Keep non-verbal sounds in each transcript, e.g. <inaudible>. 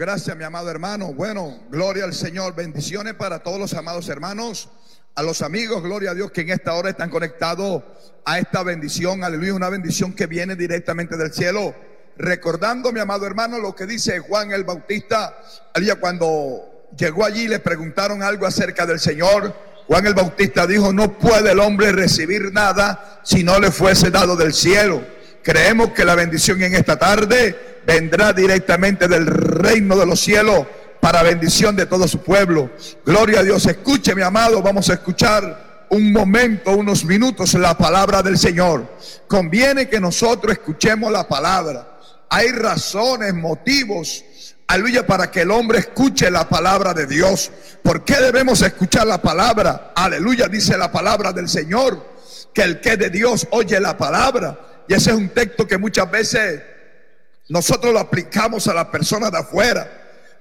Gracias, mi amado hermano. Bueno, gloria al Señor. Bendiciones para todos los amados hermanos. A los amigos, gloria a Dios, que en esta hora están conectados a esta bendición. Aleluya, una bendición que viene directamente del cielo. Recordando, mi amado hermano, lo que dice Juan el Bautista. Aleluya, cuando llegó allí le preguntaron algo acerca del Señor. Juan el Bautista dijo, no puede el hombre recibir nada si no le fuese dado del cielo. Creemos que la bendición en esta tarde vendrá directamente del reino de los cielos para bendición de todo su pueblo. Gloria a Dios. Escuche, mi amado, vamos a escuchar un momento, unos minutos la palabra del Señor. Conviene que nosotros escuchemos la palabra. Hay razones, motivos, aleluya, para que el hombre escuche la palabra de Dios. ¿Por qué debemos escuchar la palabra? Aleluya, dice la palabra del Señor, que el que de Dios oye la palabra. Y ese es un texto que muchas veces nosotros lo aplicamos a la persona de afuera,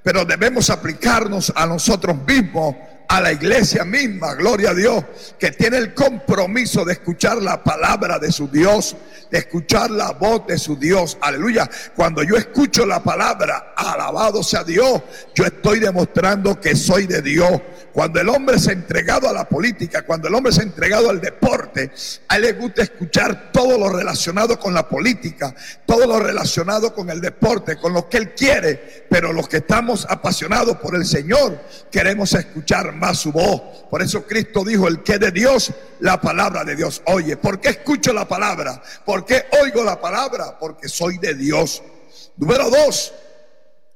pero debemos aplicarnos a nosotros mismos a la iglesia misma, gloria a Dios, que tiene el compromiso de escuchar la palabra de su Dios, de escuchar la voz de su Dios. Aleluya. Cuando yo escucho la palabra, alabado sea Dios, yo estoy demostrando que soy de Dios. Cuando el hombre se ha entregado a la política, cuando el hombre se ha entregado al deporte, a él le gusta escuchar todo lo relacionado con la política, todo lo relacionado con el deporte, con lo que él quiere. Pero los que estamos apasionados por el Señor, queremos escuchar más su voz. Por eso Cristo dijo, el que de Dios, la palabra de Dios. Oye, ¿por qué escucho la palabra? ¿Por qué oigo la palabra? Porque soy de Dios. Número dos,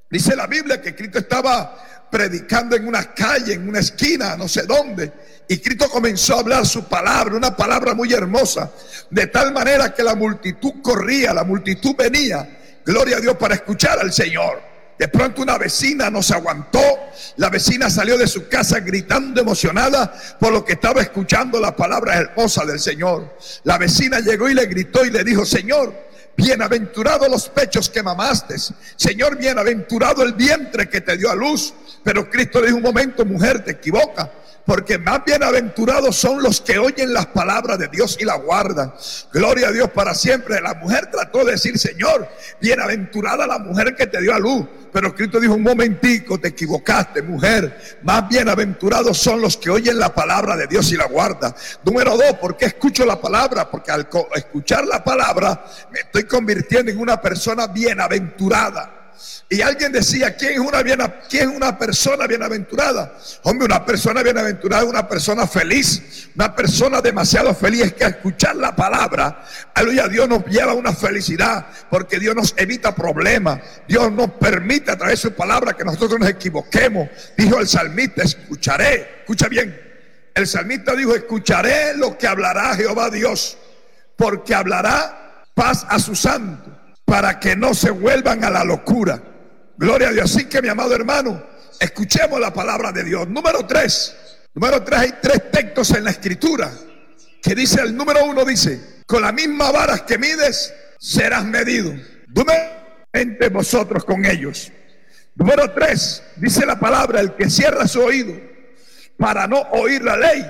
dice la Biblia que Cristo estaba predicando en una calle, en una esquina, no sé dónde. Y Cristo comenzó a hablar su palabra, una palabra muy hermosa, de tal manera que la multitud corría, la multitud venía, gloria a Dios, para escuchar al Señor. De pronto una vecina nos aguantó. La vecina salió de su casa gritando emocionada por lo que estaba escuchando la palabra hermosa del Señor. La vecina llegó y le gritó y le dijo, Señor, bienaventurado los pechos que mamaste. Señor, bienaventurado el vientre que te dio a luz. Pero Cristo le dijo un momento, mujer, te equivoca porque más bienaventurados son los que oyen las palabras de Dios y la guardan. Gloria a Dios para siempre. La mujer trató de decir, Señor, bienaventurada la mujer que te dio a luz. Pero Cristo dijo, un momentico, te equivocaste, mujer. Más bienaventurados son los que oyen la palabra de Dios y la guardan. Número dos, ¿por qué escucho la palabra? Porque al escuchar la palabra me estoy convirtiendo en una persona bienaventurada. Y alguien decía, ¿quién es una, ¿quién es una persona bienaventurada? Hombre, una persona bienaventurada es una persona feliz, una persona demasiado feliz que escuchar la palabra, aleluya, Dios nos lleva a una felicidad porque Dios nos evita problemas, Dios nos permite a través de su palabra que nosotros nos equivoquemos. Dijo el salmista, escucharé, escucha bien, el salmista dijo, escucharé lo que hablará Jehová Dios, porque hablará paz a su santo para que no se vuelvan a la locura. Gloria a Dios. Así que mi amado hermano, escuchemos la palabra de Dios. Número tres. Número tres, hay tres textos en la escritura que dice, el número uno dice, con la misma vara que mides, serás medido. entre vosotros con ellos. Número tres, dice la palabra, el que cierra su oído para no oír la ley,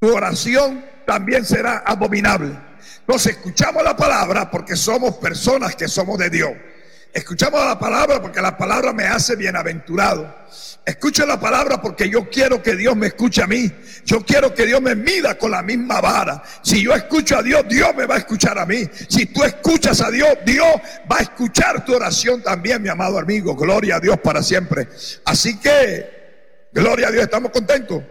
tu oración también será abominable. Nos escuchamos la palabra porque somos personas que somos de Dios. Escuchamos la palabra porque la palabra me hace bienaventurado. Escucho la palabra porque yo quiero que Dios me escuche a mí. Yo quiero que Dios me mida con la misma vara. Si yo escucho a Dios, Dios me va a escuchar a mí. Si tú escuchas a Dios, Dios va a escuchar tu oración también, mi amado amigo. Gloria a Dios para siempre. Así que, gloria a Dios, estamos contentos.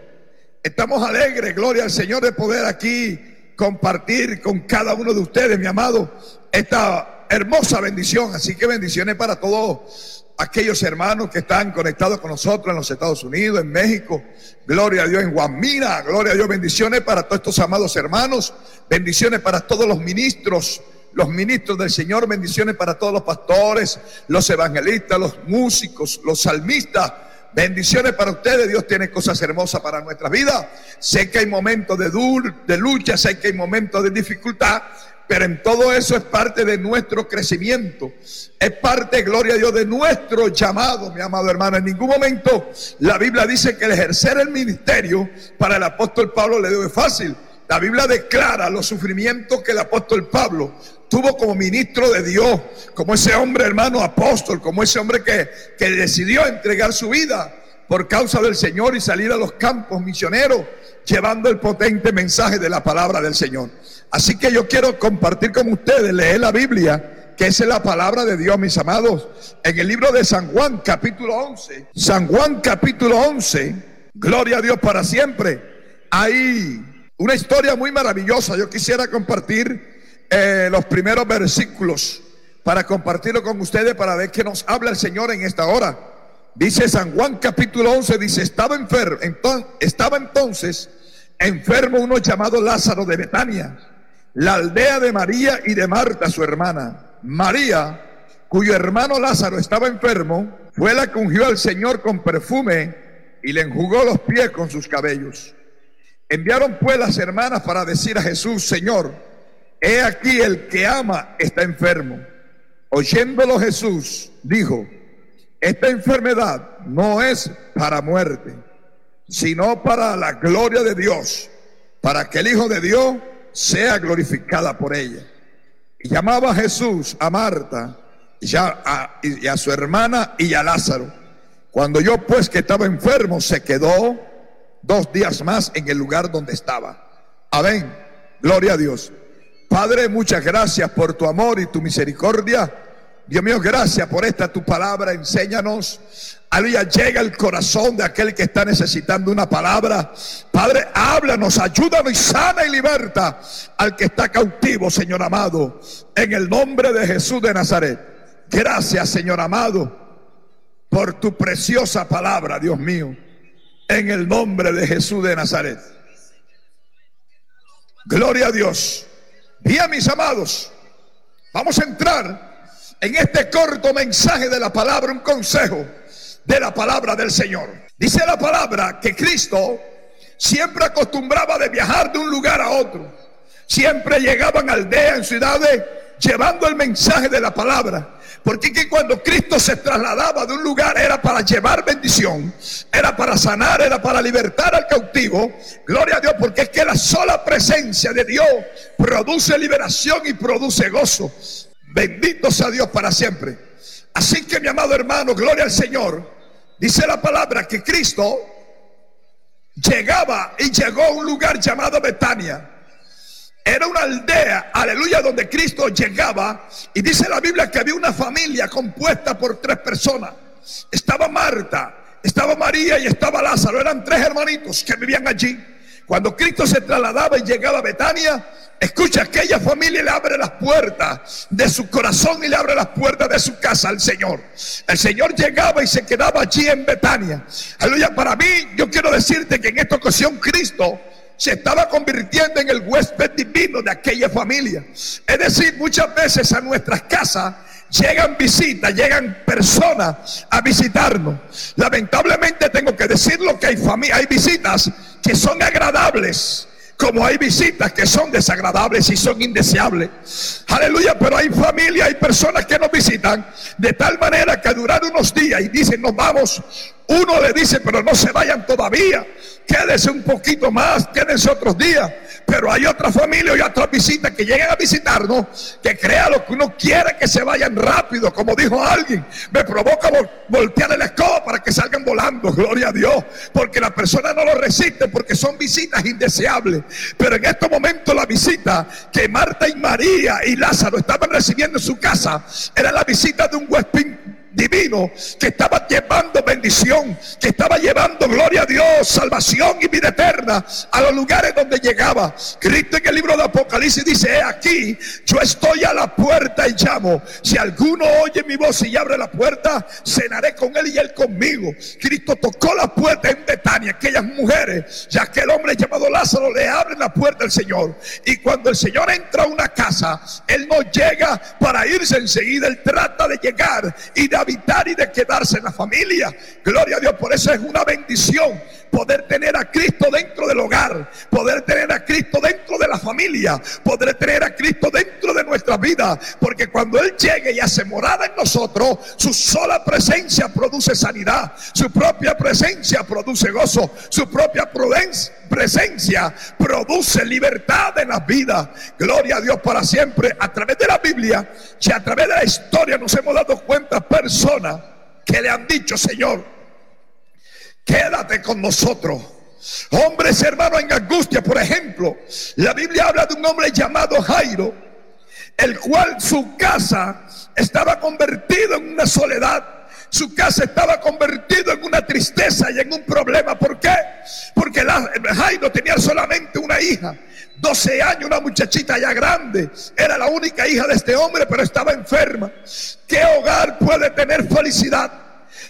Estamos alegres, gloria al Señor de poder aquí compartir con cada uno de ustedes, mi amado, esta hermosa bendición. Así que bendiciones para todos aquellos hermanos que están conectados con nosotros en los Estados Unidos, en México. Gloria a Dios en Guamira. Gloria a Dios. Bendiciones para todos estos amados hermanos. Bendiciones para todos los ministros los ministros del Señor, bendiciones para todos los pastores, los evangelistas, los músicos, los salmistas, Bendiciones para ustedes. Dios tiene cosas hermosas para nuestra vida. Sé que hay momentos de, de lucha, sé que hay momentos de dificultad, pero en todo eso es parte de nuestro crecimiento. Es parte, gloria a Dios, de nuestro llamado, mi amado hermano. En ningún momento la Biblia dice que el ejercer el ministerio para el apóstol Pablo le dio fácil. La Biblia declara los sufrimientos que el apóstol Pablo tuvo como ministro de Dios, como ese hombre hermano apóstol, como ese hombre que, que decidió entregar su vida por causa del Señor y salir a los campos misioneros llevando el potente mensaje de la palabra del Señor. Así que yo quiero compartir con ustedes, leer la Biblia, que es la palabra de Dios, mis amados, en el libro de San Juan, capítulo 11. San Juan, capítulo 11, gloria a Dios para siempre. Hay una historia muy maravillosa. Yo quisiera compartir eh, los primeros versículos para compartirlo con ustedes, para ver qué nos habla el Señor en esta hora. Dice San Juan capítulo 11, dice, estaba enfermo, estaba entonces enfermo uno llamado Lázaro de Betania, la aldea de María y de Marta, su hermana. María, cuyo hermano Lázaro estaba enfermo, fue la que ungió al Señor con perfume y le enjugó los pies con sus cabellos. Enviaron pues las hermanas para decir a Jesús, Señor, he aquí el que ama está enfermo. Oyéndolo Jesús, dijo, esta enfermedad no es para muerte, sino para la gloria de Dios, para que el Hijo de Dios sea glorificada por ella. Y llamaba a Jesús a Marta y a, y a su hermana y a Lázaro. Cuando yo pues que estaba enfermo, se quedó dos días más en el lugar donde estaba. Amén. Gloria a Dios. Padre, muchas gracias por tu amor y tu misericordia. Dios mío, gracias por esta tu palabra. Enséñanos. Aleluya, llega el corazón de aquel que está necesitando una palabra. Padre, háblanos, ayúdanos y sana y liberta al que está cautivo, Señor amado. En el nombre de Jesús de Nazaret. Gracias, Señor amado, por tu preciosa palabra, Dios mío. En el nombre de Jesús de Nazaret. Gloria a Dios. Bien, mis amados, vamos a entrar en este corto mensaje de la palabra, un consejo de la palabra del Señor. Dice la palabra que Cristo siempre acostumbraba de viajar de un lugar a otro. Siempre llegaban aldeas, en ciudades, llevando el mensaje de la palabra. Porque que cuando Cristo se trasladaba de un lugar era para llevar bendición, era para sanar, era para libertar al cautivo. Gloria a Dios, porque es que la sola presencia de Dios produce liberación y produce gozo. Bendito sea Dios para siempre. Así que mi amado hermano, gloria al Señor. Dice la palabra que Cristo llegaba y llegó a un lugar llamado Betania. Era una aldea, aleluya, donde Cristo llegaba. Y dice la Biblia que había una familia compuesta por tres personas. Estaba Marta, estaba María y estaba Lázaro. Eran tres hermanitos que vivían allí. Cuando Cristo se trasladaba y llegaba a Betania, escucha, aquella familia le abre las puertas de su corazón y le abre las puertas de su casa al Señor. El Señor llegaba y se quedaba allí en Betania. Aleluya, para mí yo quiero decirte que en esta ocasión Cristo se estaba convirtiendo en el huésped divino de aquella familia. Es decir, muchas veces a nuestras casas llegan visitas, llegan personas a visitarnos. Lamentablemente tengo que decirlo que hay, hay visitas que son agradables como hay visitas que son desagradables y son indeseables. Aleluya, pero hay familia, hay personas que nos visitan de tal manera que duran unos días y dicen, nos vamos. Uno le dice, pero no se vayan todavía, quédense un poquito más, quédense otros días. Pero hay otra familia y otras visitas que llegan a visitarnos que crea lo que uno quiere que se vayan rápido, como dijo alguien. Me provoca voltear el escoba para que salgan volando, gloria a Dios, porque la persona no lo resiste porque son visitas indeseables. Pero en este momento la visita que Marta y María y Lázaro estaban recibiendo en su casa era la visita de un huésped divino que estaba llevando bendición, que estaba llevando gloria a Dios, salvación y vida eterna a los lugares donde llegaba. Cristo en el libro de Apocalipsis dice, he aquí, yo estoy a la puerta y llamo. Si alguno oye mi voz y abre la puerta, cenaré con él y él conmigo. Cristo tocó la puerta en Betania, aquellas mujeres, ya que el hombre llamado Lázaro le abre la puerta al Señor. Y cuando el Señor entra a una casa, él no llega para irse enseguida, él trata de llegar y de habitar y de quedarse en la familia. Gloria a Dios, por eso es una bendición poder tener a Cristo dentro del hogar, poder tener a Cristo dentro de la familia, poder tener a Cristo dentro de nuestra vida, porque cuando Él llegue y hace morada en nosotros, su sola presencia produce sanidad, su propia presencia produce gozo, su propia presencia produce libertad en la vida. Gloria a Dios para siempre. A través de la Biblia y a través de la historia nos hemos dado cuenta personas que le han dicho, Señor, quédate con nosotros. Hombres hermanos en angustia, por ejemplo, la Biblia habla de un hombre llamado Jairo, el cual su casa estaba convertido en una soledad. Su casa estaba convertido en una tristeza y en un problema. ¿Por qué? Porque Jairo tenía solamente una hija. 12 años, una muchachita ya grande. Era la única hija de este hombre, pero estaba enferma. ¿Qué hogar puede tener felicidad?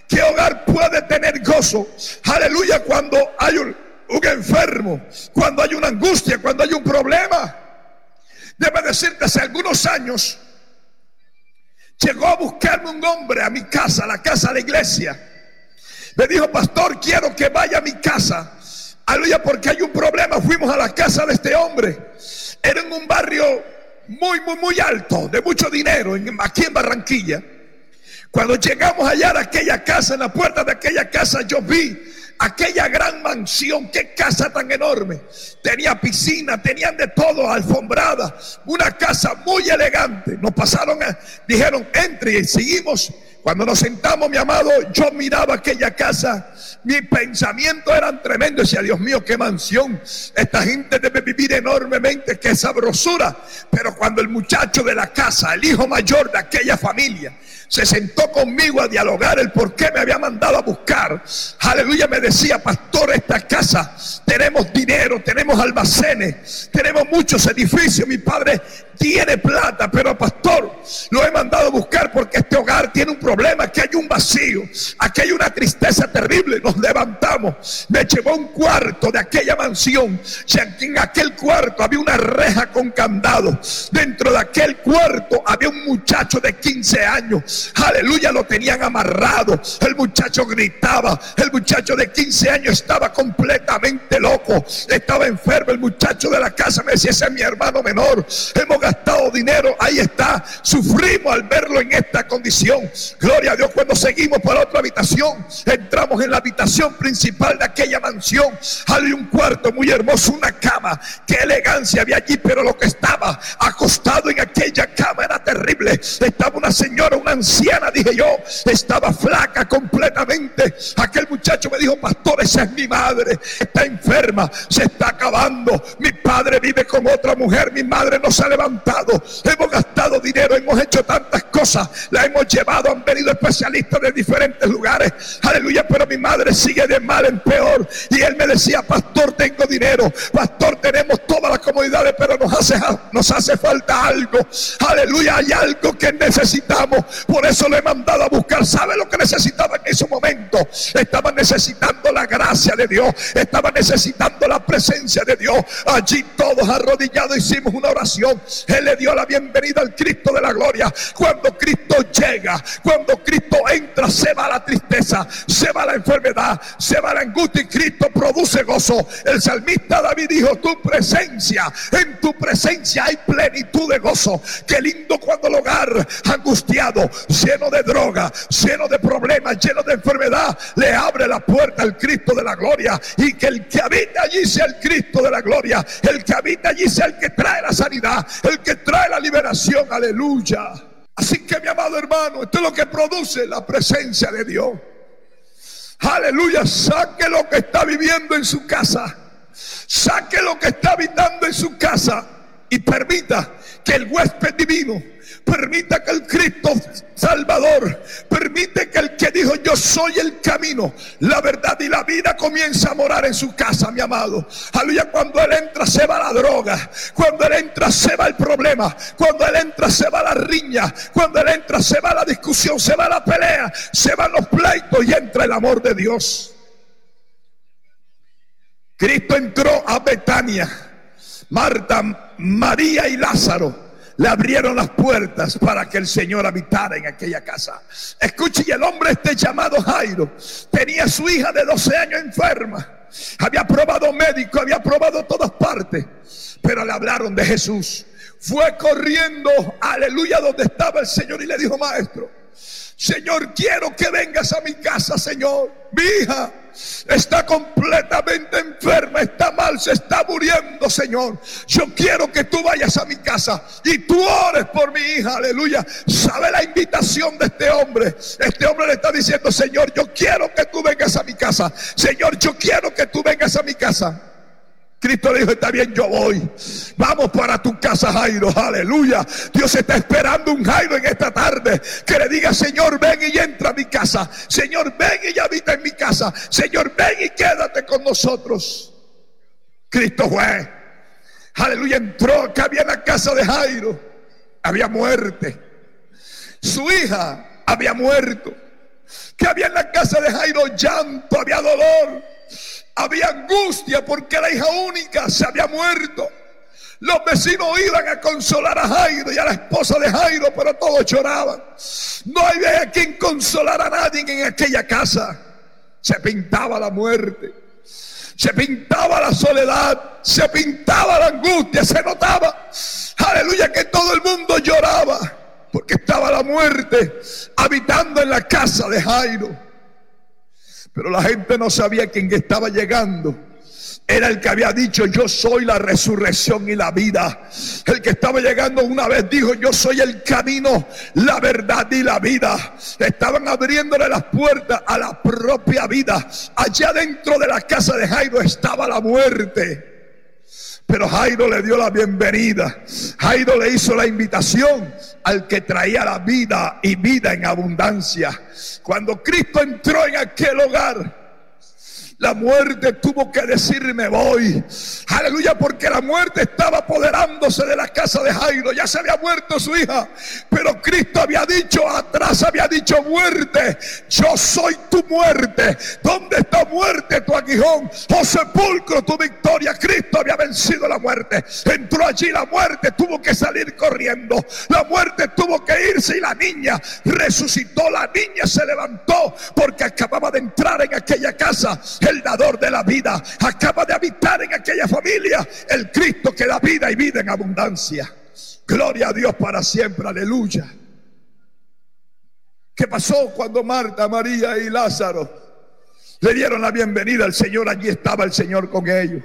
¿Qué hogar puede tener gozo? Aleluya, cuando hay un, enfermo, cuando hay una angustia, cuando hay un problema. Debe decirte, hace algunos años llegó a buscarme un hombre a mi casa, a la casa de la iglesia. Me dijo, pastor, quiero que vaya a mi casa. Aleluya, porque hay un problema. Fuimos a la casa de este hombre. Era en un barrio muy, muy, muy alto, de mucho dinero, aquí en Barranquilla. Cuando llegamos allá a aquella casa, en la puerta de aquella casa, yo vi aquella gran mansión, qué casa tan enorme. Tenía piscina, tenían de todo, alfombrada, una casa muy elegante. Nos pasaron, dijeron, entre y seguimos. Cuando nos sentamos, mi amado, yo miraba aquella casa mi pensamiento eran tremendos. Decía, Dios mío, qué mansión. Esta gente debe vivir enormemente, qué sabrosura. Pero cuando el muchacho de la casa, el hijo mayor de aquella familia, se sentó conmigo a dialogar el por qué me había mandado a buscar. Aleluya, me decía, pastor, esta casa tenemos dinero, tenemos almacenes, tenemos muchos edificios. Mi padre tiene plata, pero pastor, lo he mandado a buscar porque este hogar tiene un problema, aquí hay un vacío, aquí hay una tristeza terrible. Nos levantamos, me llevó un cuarto de aquella mansión. En aquel cuarto había una reja con candado. Dentro de aquel cuarto había un muchacho de 15 años. Aleluya, lo tenían amarrado. El muchacho gritaba. El muchacho de 15 años estaba completamente loco. Estaba enfermo. El muchacho de la casa me decía, ese es mi hermano menor. Gastado dinero, ahí está. Sufrimos al verlo en esta condición. Gloria a Dios cuando seguimos por otra habitación. Entramos en la habitación principal de aquella mansión. Hay un cuarto muy hermoso, una cama. Qué elegancia había allí, pero lo que estaba acostado en aquella cama era terrible. Estaba una señora, una anciana, dije yo. Estaba flaca completamente. Aquel muchacho me dijo, pastor, esa es mi madre. Está enferma, se está acabando. Mi padre vive con otra mujer. Mi madre no se ha hemos gastado dinero, hemos hecho tantas cosas, la hemos llevado, han venido especialistas de diferentes lugares, aleluya, pero mi madre sigue de mal en peor. Y él me decía, pastor, tengo dinero, pastor, tenemos todas las comodidades, pero nos hace, nos hace falta algo, aleluya, hay algo que necesitamos, por eso le he mandado a buscar, ¿sabe lo que necesitaba en ese momento? Estaba necesitando la gracia de Dios, estaba necesitando la presencia de Dios. Allí todos arrodillados hicimos una oración. Él le dio la bienvenida al Cristo de la gloria. Cuando Cristo llega, cuando Cristo entra, se va la tristeza, se va la enfermedad, se va la angustia y Cristo produce gozo. El salmista David dijo, tu presencia, en tu presencia hay plenitud de gozo. Qué lindo cuando el hogar angustiado, lleno de droga, lleno de problemas, lleno de enfermedad, le abre la puerta al Cristo de la gloria y que el que habita allí sea el Cristo de la gloria, el que habita allí sea el que trae la sanidad, el que trae la liberación, aleluya. Así que mi amado hermano, esto es lo que produce la presencia de Dios. Aleluya, saque lo que está viviendo en su casa. Saque lo que está habitando en su casa y permita que el huésped divino Permita que el Cristo Salvador, permite que el que dijo yo soy el camino, la verdad y la vida comienza a morar en su casa, mi amado. Aleluya, cuando Él entra se va la droga, cuando Él entra se va el problema, cuando Él entra se va la riña, cuando Él entra se va la discusión, se va la pelea, se van los pleitos y entra el amor de Dios. Cristo entró a Betania, Marta, María y Lázaro le abrieron las puertas para que el Señor habitara en aquella casa. Escuche, y el hombre este llamado Jairo tenía su hija de 12 años enferma. había probado médico, había probado todas partes, pero le hablaron de Jesús. Fue corriendo, aleluya, donde estaba el Señor y le dijo, maestro, Señor, quiero que vengas a mi casa, Señor. Mi hija está completamente enferma, está mal, se está muriendo, Señor. Yo quiero que tú vayas a mi casa y tú ores por mi hija, aleluya. Sabe la invitación de este hombre. Este hombre le está diciendo, Señor, yo quiero que tú vengas a mi casa. Señor, yo quiero que tú vengas a mi casa. Cristo le dijo, está bien, yo voy. Vamos para tu casa, Jairo. Aleluya. Dios está esperando un Jairo en esta tarde que le diga, Señor, ven y entra a mi casa. Señor, ven y habita en mi casa. Señor, ven y quédate con nosotros. Cristo fue. Aleluya, entró que había en la casa de Jairo. Había muerte. Su hija había muerto. Que había en la casa de Jairo llanto, había dolor había angustia porque la hija única se había muerto. Los vecinos iban a consolar a Jairo y a la esposa de Jairo, pero todos lloraban. No había quien consolar a nadie en aquella casa. Se pintaba la muerte, se pintaba la soledad, se pintaba la angustia, se notaba, aleluya, que todo el mundo lloraba porque estaba la muerte habitando en la casa de Jairo. Pero la gente no sabía quién estaba llegando. Era el que había dicho, yo soy la resurrección y la vida. El que estaba llegando una vez dijo, yo soy el camino, la verdad y la vida. Estaban abriéndole las puertas a la propia vida. Allá dentro de la casa de Jairo estaba la muerte. Pero Jairo le dio la bienvenida. Jairo le hizo la invitación al que traía la vida y vida en abundancia. Cuando Cristo entró en aquel hogar, la muerte tuvo que decirme voy. Aleluya, porque la muerte estaba apoderándose de la casa de Jairo. Ya se había muerto su hija. Pero Cristo había dicho, atrás había dicho muerte. Yo soy tu muerte. ¿Dónde está muerte tu aguijón? Oh sepulcro tu victoria. Cristo había vencido la muerte. Entró allí la muerte. Tuvo que salir corriendo. La muerte tuvo que irse y la niña resucitó. La niña se levantó porque acababa de entrar en aquella casa el dador de la vida, acaba de habitar en aquella familia el Cristo que da vida y vida en abundancia. Gloria a Dios para siempre, aleluya. ¿Qué pasó cuando Marta, María y Lázaro le dieron la bienvenida al Señor? Allí estaba el Señor con ellos.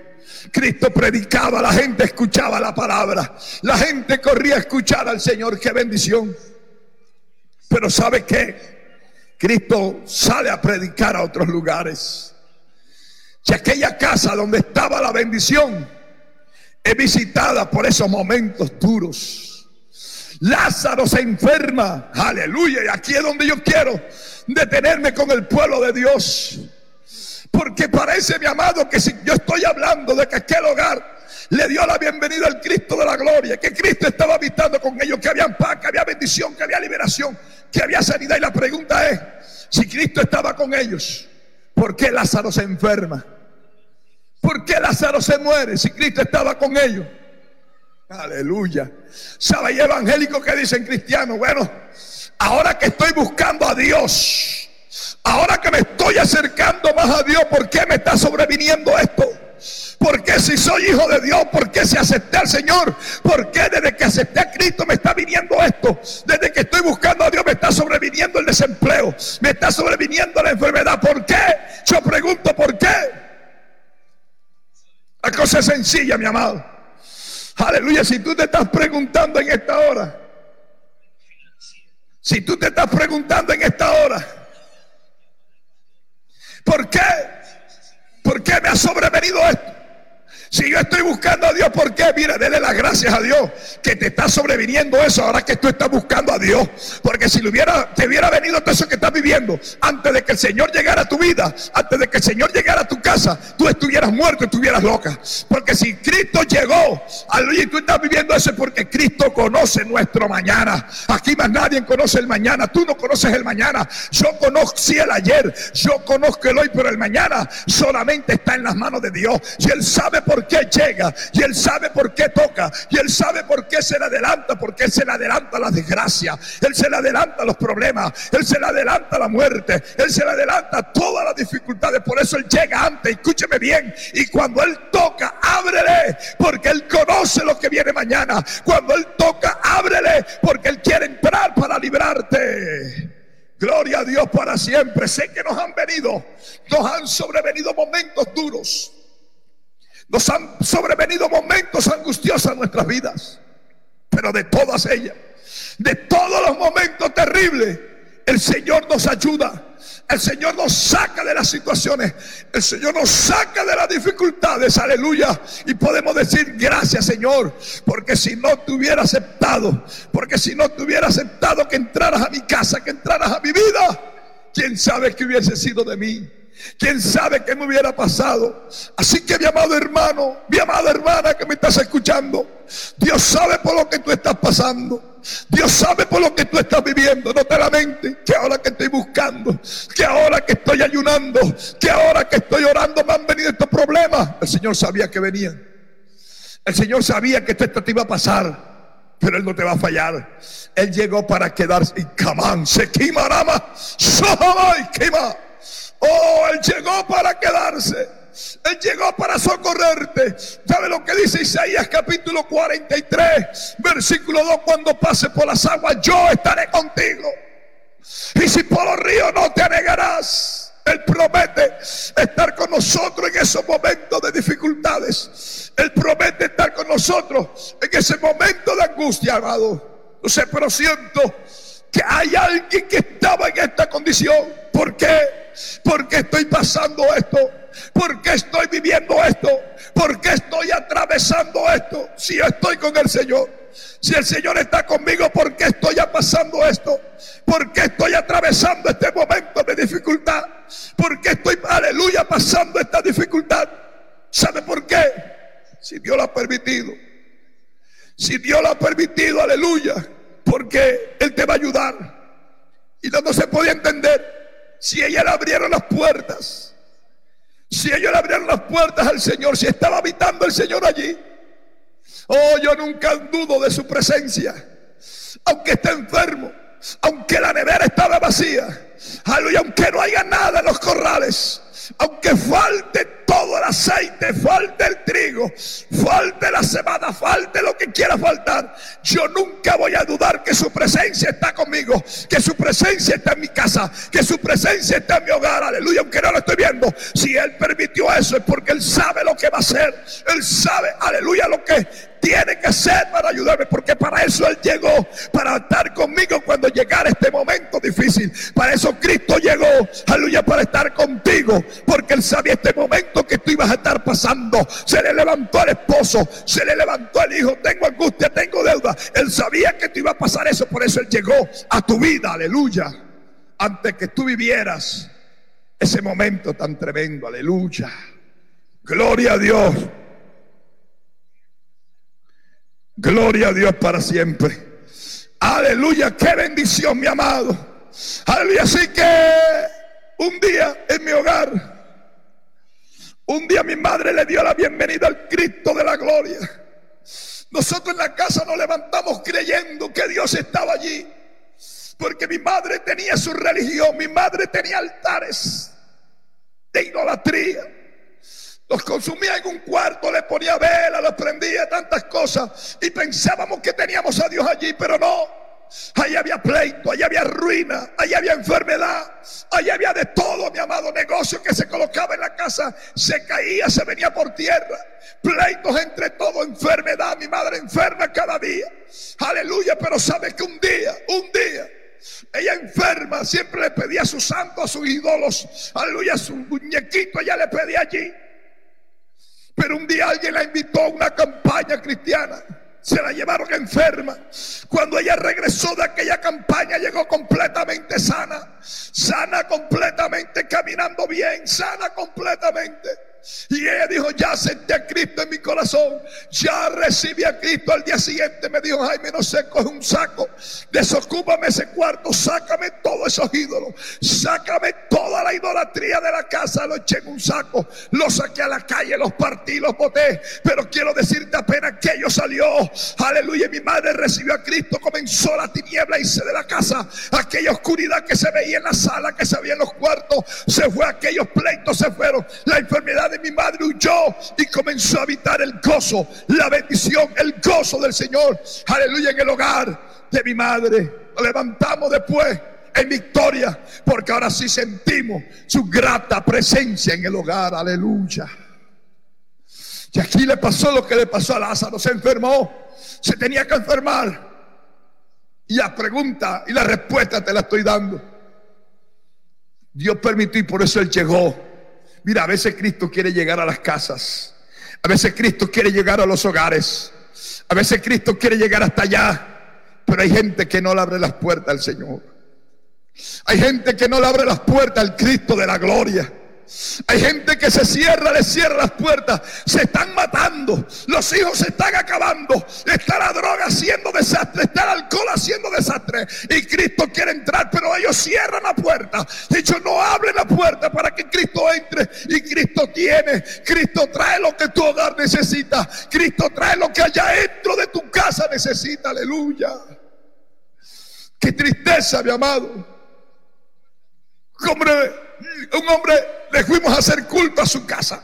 Cristo predicaba, la gente escuchaba la palabra, la gente corría a escuchar al Señor, qué bendición. Pero ¿sabe qué? Cristo sale a predicar a otros lugares. Si aquella casa donde estaba la bendición es visitada por esos momentos duros. Lázaro se enferma, aleluya, y aquí es donde yo quiero detenerme con el pueblo de Dios. Porque parece, mi amado, que si yo estoy hablando de que aquel hogar le dio la bienvenida al Cristo de la gloria, que Cristo estaba habitando con ellos, que había paz, que había bendición, que había liberación, que había sanidad. Y la pregunta es, si Cristo estaba con ellos, ¿por qué Lázaro se enferma? ¿Por qué Lázaro se muere si Cristo estaba con ellos? Aleluya. ¿Sabe? Hay evangélicos que dicen cristianos, bueno, ahora que estoy buscando a Dios, ahora que me estoy acercando más a Dios, ¿por qué me está sobreviniendo esto? ¿Por qué si soy hijo de Dios? ¿Por qué si acepté al Señor? ¿Por qué desde que acepté a Cristo me está viniendo esto? Desde que estoy buscando a Dios me está sobreviniendo el desempleo, me está sobreviniendo la enfermedad. ¿Por qué? Yo pregunto, ¿por qué? La cosa es sencilla, mi amado. Aleluya, si tú te estás preguntando en esta hora, si tú te estás preguntando en esta hora, ¿por qué? ¿Por qué me ha sobrevenido esto? Si yo estoy buscando a Dios, ¿por qué? Mira, dele las gracias a Dios que te está sobreviniendo eso ahora que tú estás buscando a Dios. Porque si le hubiera, te hubiera venido todo eso que estás viviendo antes de que el Señor llegara a tu vida, antes de que el Señor llegara a tu casa, tú estuvieras muerto, estuvieras loca. Porque si Cristo llegó, y tú estás viviendo eso es porque Cristo conoce nuestro mañana. Aquí más nadie conoce el mañana. Tú no conoces el mañana. Yo conocí el ayer, yo conozco el hoy, pero el mañana solamente está en las manos de Dios. Y Él sabe por qué llega y Él sabe por qué toca y Él sabe por qué se le adelanta, porque Él se le adelanta la desgracia, Él se le adelanta los problemas, Él se le adelanta la muerte, Él se le adelanta todas las dificultades. Por eso Él llega antes, escúcheme bien. Y cuando Él toca, ábrele, porque Él conoce lo que viene mañana. Cuando Él toca, ábrele, porque Él quiere entrar para librarte. Gloria a Dios para siempre. Sé que nos han venido, nos han sobrevenido momentos duros. Nos han sobrevenido momentos angustiosos en nuestras vidas. Pero de todas ellas, de todos los momentos terribles, el Señor nos ayuda. El Señor nos saca de las situaciones. El Señor nos saca de las dificultades. Aleluya. Y podemos decir gracias Señor. Porque si no te hubiera aceptado. Porque si no te hubiera aceptado que entraras a mi casa. Que entraras a mi vida. ¿Quién sabe qué hubiese sido de mí? ¿Quién sabe qué me hubiera pasado? Así que mi amado hermano, mi amada hermana que me estás escuchando, Dios sabe por lo que tú estás pasando. Dios sabe por lo que tú estás viviendo. No te lamentes que ahora que estoy buscando, que ahora que estoy ayunando, que ahora que estoy orando me han venido estos problemas. El Señor sabía que venían. El Señor sabía que esto te iba a pasar pero Él no te va a fallar. Él llegó para quedarse. Y camán, se quema, y quema. Oh, Él llegó para quedarse. Él llegó para socorrerte. ¿Sabe lo que dice Isaías capítulo 43, versículo 2? Cuando pase por las aguas, yo estaré contigo. Y si por los ríos no te anegarás. Él promete estar con nosotros en esos momentos de dificultades. Él promete estar con nosotros en ese momento de angustia, amado. No sé, pero siento que hay alguien que estaba en esta condición. ¿Por qué? ¿Por qué estoy pasando esto? ¿Por qué estoy viviendo esto? ¿Por qué estoy atravesando esto? Si yo estoy con el Señor. Si el Señor está conmigo, ¿por qué estoy pasando esto? ¿Por qué estoy atravesando este momento de dificultad? ¿Por qué estoy, aleluya, pasando esta dificultad? ¿Sabe por qué? Si Dios lo ha permitido. Si Dios lo ha permitido, aleluya. Porque Él te va a ayudar. Y no, no se podía entender si ella le abrieron las puertas, si ellos le abrieron las puertas al Señor, si estaba habitando el Señor allí, oh, yo nunca dudo de su presencia, aunque esté enfermo, aunque la nevera estaba vacía, aleluya, aunque no haya nada en los corrales, aunque falte todo el aceite, falte el trigo, falte la cebada, falte lo que quiera faltar, yo nunca voy a dudar que su presencia está conmigo, que su presencia está en mi casa, que su presencia está en mi hogar, aleluya, aunque no lo estoy viendo. Si Él permitió eso es porque Él sabe lo que va a hacer, Él sabe, aleluya, lo que tiene que ser para ayudarme, porque para eso Él llegó, para estar conmigo cuando llegara este momento difícil. Para eso Cristo llegó, aleluya, para estar contigo, porque Él sabía este momento que tú ibas a estar pasando. Se le levantó al esposo, se le levantó al hijo, tengo angustia, tengo deuda. Él sabía que te iba a pasar eso, por eso Él llegó a tu vida, aleluya, antes que tú vivieras ese momento tan tremendo, aleluya. Gloria a Dios. Gloria a Dios para siempre. Aleluya, qué bendición, mi amado. Aleluya, así que un día en mi hogar, un día mi madre le dio la bienvenida al Cristo de la gloria. Nosotros en la casa nos levantamos creyendo que Dios estaba allí. Porque mi madre tenía su religión, mi madre tenía altares de idolatría. Los consumía en un cuarto, le ponía vela, los prendía, tantas cosas. Y pensábamos que teníamos a Dios allí, pero no. Allí había pleito, allí había ruina, allí había enfermedad, allí había de todo, mi amado. Negocio que se colocaba en la casa, se caía, se venía por tierra. Pleitos entre todo, enfermedad, mi madre enferma cada día. Aleluya, pero sabe que un día, un día, ella enferma, siempre le pedía a sus santos, a sus ídolos, aleluya, a su muñequito, ella le pedía allí. Pero un día alguien la invitó a una campaña cristiana. Se la llevaron enferma. Cuando ella regresó de aquella campaña, llegó completamente sana. Sana completamente, caminando bien, sana completamente. Y ella dijo, ya acepté a Cristo en mi corazón, ya recibí a Cristo. Al día siguiente me dijo, Jaime, no sé, coge un saco, desocúpame ese cuarto, sácame todos esos ídolos, sácame toda la idolatría de la casa, lo eché en un saco, lo saqué a la calle, los partí, los boté. Pero quiero decirte apenas que ellos salió, aleluya, mi madre recibió a Cristo, comenzó la tiniebla, hice de la casa aquella oscuridad que se veía en la sala, que se veía en los cuartos, se fue, aquellos pleitos se fueron, la enfermedad de mi madre huyó y comenzó a habitar el gozo, la bendición, el gozo del Señor. Aleluya en el hogar de mi madre. Levantamos después en victoria, porque ahora sí sentimos su grata presencia en el hogar. Aleluya. Y aquí le pasó lo que le pasó a Lázaro, se enfermó, se tenía que enfermar. Y la pregunta y la respuesta te la estoy dando. Dios permitió y por eso Él llegó Mira, a veces Cristo quiere llegar a las casas. A veces Cristo quiere llegar a los hogares. A veces Cristo quiere llegar hasta allá. Pero hay gente que no le abre las puertas al Señor. Hay gente que no le abre las puertas al Cristo de la gloria. Hay gente que se cierra, le cierra las puertas, se están matando, los hijos se están acabando, está la droga haciendo desastre, está el alcohol haciendo desastre. Y Cristo quiere entrar, pero ellos cierran la puerta. Dicho, no abren la puerta para que Cristo entre. Y Cristo tiene, Cristo trae lo que tu hogar necesita, Cristo trae lo que allá dentro de tu casa necesita, aleluya. Qué tristeza, mi amado. Hombre, un hombre le fuimos a hacer culto a su casa.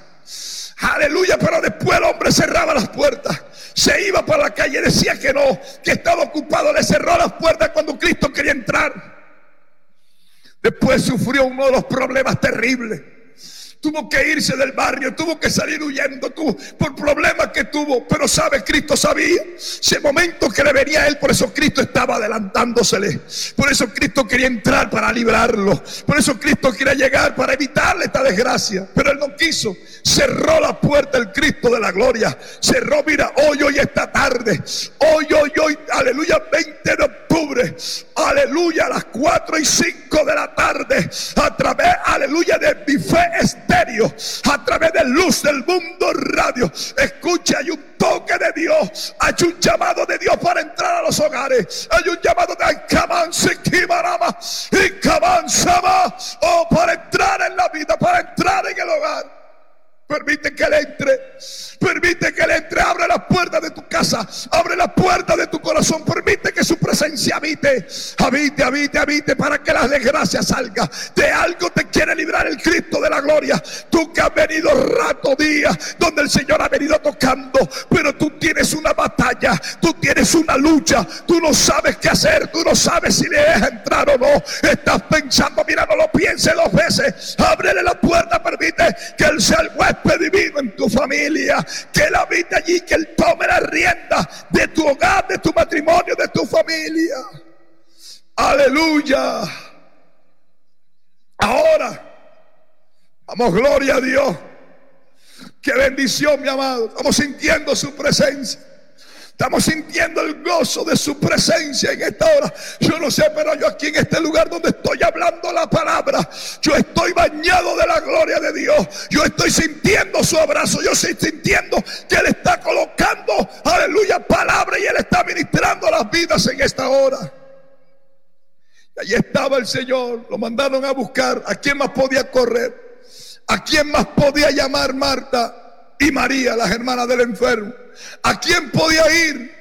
Aleluya, pero después el hombre cerraba las puertas. Se iba por la calle, decía que no, que estaba ocupado, le cerró las puertas cuando Cristo quería entrar. Después sufrió uno de los problemas terribles tuvo que irse del barrio, tuvo que salir huyendo tuvo, por problemas que tuvo. Pero sabe, Cristo sabía ese momento que le venía a él, por eso Cristo estaba adelantándosele. Por eso Cristo quería entrar para librarlo. Por eso Cristo quería llegar para evitarle esta desgracia. Pero él no quiso. Cerró la puerta el Cristo de la gloria. Cerró, mira, hoy, hoy, esta tarde. Hoy, hoy, hoy, aleluya, 20 de octubre. Aleluya, a las 4 y 5 de la tarde. A través, aleluya, de mi fe a través de Luz del Mundo Radio. Escucha, hay un toque de Dios, hay un llamado de Dios para entrar a los hogares, hay un llamado de Kamansi Kimarama y Kabansama, oh, para entrar en la vida, para entrar en el hogar. Permite que Él entre. Permite que Él entre. Abre las puertas de tu casa. Abre las puertas de tu corazón. Permite que su presencia habite. Habite, habite, habite. Para que la desgracia salga. De algo te quiere librar el Cristo de la gloria. Tú que has venido rato día. Donde el Señor ha venido tocando. Pero tú tienes una batalla. Tú tienes una lucha. Tú no sabes qué hacer. Tú no sabes si le dejas entrar o no. Estás pensando. Mira, no lo pienses dos veces. Ábrele la puerta. Permite que Él sea el huésped divino en tu familia, que Él habite allí, que Él tome la rienda de tu hogar, de tu matrimonio, de tu familia. Aleluya. Ahora, vamos, gloria a Dios. Qué bendición, mi amado. Estamos sintiendo su presencia. Estamos sintiendo el gozo de su presencia en esta hora. Yo no sé, pero yo aquí en este lugar donde estoy hablando la palabra, yo estoy bañado de la gloria de Dios. Yo estoy sintiendo su abrazo. Yo estoy sintiendo que Él está colocando, aleluya, palabra y Él está ministrando las vidas en esta hora. Y allí estaba el Señor. Lo mandaron a buscar. ¿A quién más podía correr? ¿A quién más podía llamar Marta y María, las hermanas del enfermo? ¿A quién podía ir?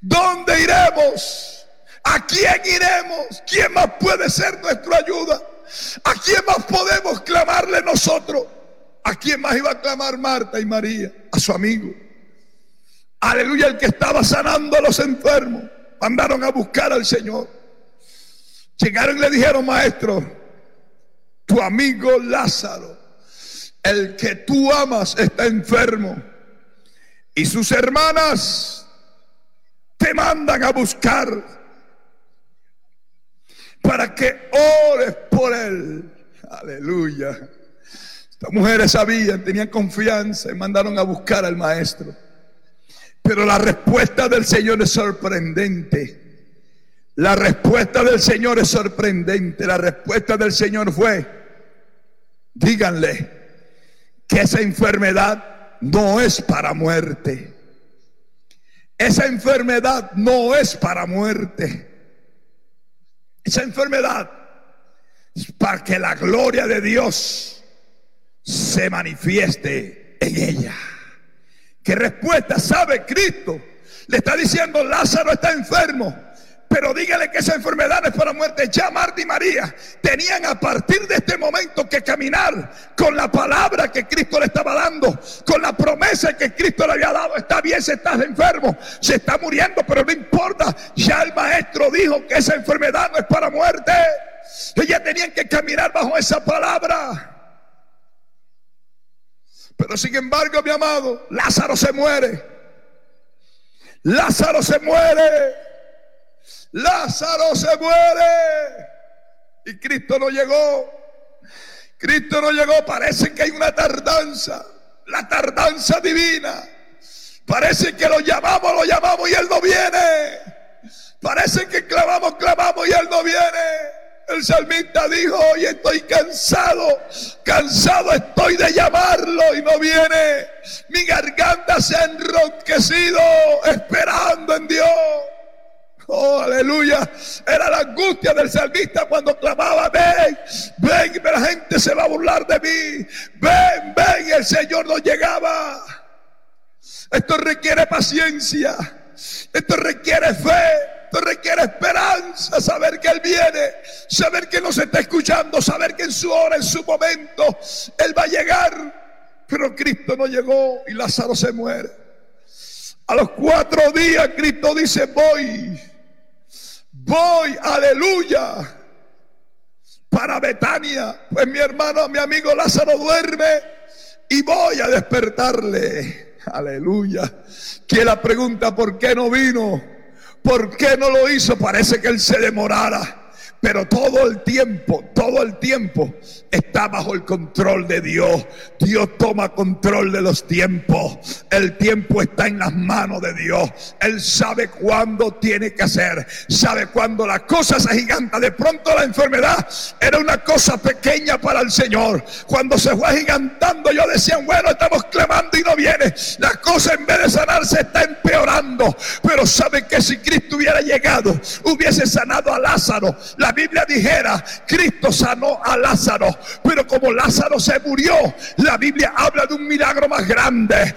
¿Dónde iremos? ¿A quién iremos? ¿Quién más puede ser nuestra ayuda? ¿A quién más podemos clamarle nosotros? ¿A quién más iba a clamar Marta y María? A su amigo. Aleluya, el que estaba sanando a los enfermos. Mandaron a buscar al Señor. Llegaron y le dijeron, maestro, tu amigo Lázaro, el que tú amas, está enfermo y sus hermanas te mandan a buscar para que ores por él. Aleluya. Estas mujeres sabían, tenían confianza y mandaron a buscar al maestro. Pero la respuesta del Señor es sorprendente. La respuesta del Señor es sorprendente. La respuesta del Señor fue, díganle que esa enfermedad no es para muerte. Esa enfermedad no es para muerte. Esa enfermedad es para que la gloria de Dios se manifieste en ella. ¿Qué respuesta sabe Cristo? Le está diciendo, Lázaro está enfermo. Pero dígale que esa enfermedad es para muerte. Ya Marta y María tenían a partir de este momento que caminar con la palabra que Cristo le estaba dando, con la promesa que Cristo le había dado. Está bien si estás enfermo, se está muriendo, pero no importa. Ya el maestro dijo que esa enfermedad no es para muerte. Ellas tenían que caminar bajo esa palabra. Pero sin embargo, mi amado, Lázaro se muere. Lázaro se muere. Lázaro se muere. Y Cristo no llegó. Cristo no llegó. Parece que hay una tardanza. La tardanza divina. Parece que lo llamamos, lo llamamos y Él no viene. Parece que clamamos, clamamos y Él no viene. El salmista dijo, hoy estoy cansado, cansado estoy de llamarlo y no viene. Mi garganta se ha enronquecido esperando en Dios. Oh, aleluya. Era la angustia del salmista cuando clamaba, ven, ven, la gente se va a burlar de mí. Ven, ven, y el Señor no llegaba. Esto requiere paciencia. Esto requiere fe. Esto requiere esperanza, saber que Él viene, saber que nos está escuchando, saber que en su hora, en su momento, Él va a llegar. Pero Cristo no llegó y Lázaro se muere. A los cuatro días Cristo dice, voy voy, aleluya, para Betania. Pues mi hermano, mi amigo Lázaro duerme y voy a despertarle. Aleluya. Que la pregunta, ¿por qué no vino? ¿Por qué no lo hizo? Parece que él se demorara. Pero todo el tiempo, todo el tiempo está bajo el control de Dios. Dios toma control de los tiempos. El tiempo está en las manos de Dios. Él sabe cuándo tiene que hacer. Sabe cuándo la cosa se agiganta. De pronto la enfermedad era una cosa pequeña para el Señor. Cuando se fue agigantando, yo decía, bueno, estamos clamando y no viene. La cosa en vez de sanarse está empeorando. Pero sabe que si Cristo hubiera llegado, hubiese sanado a Lázaro. Biblia dijera, Cristo sanó a Lázaro, pero como Lázaro se murió, la Biblia habla de un milagro más grande.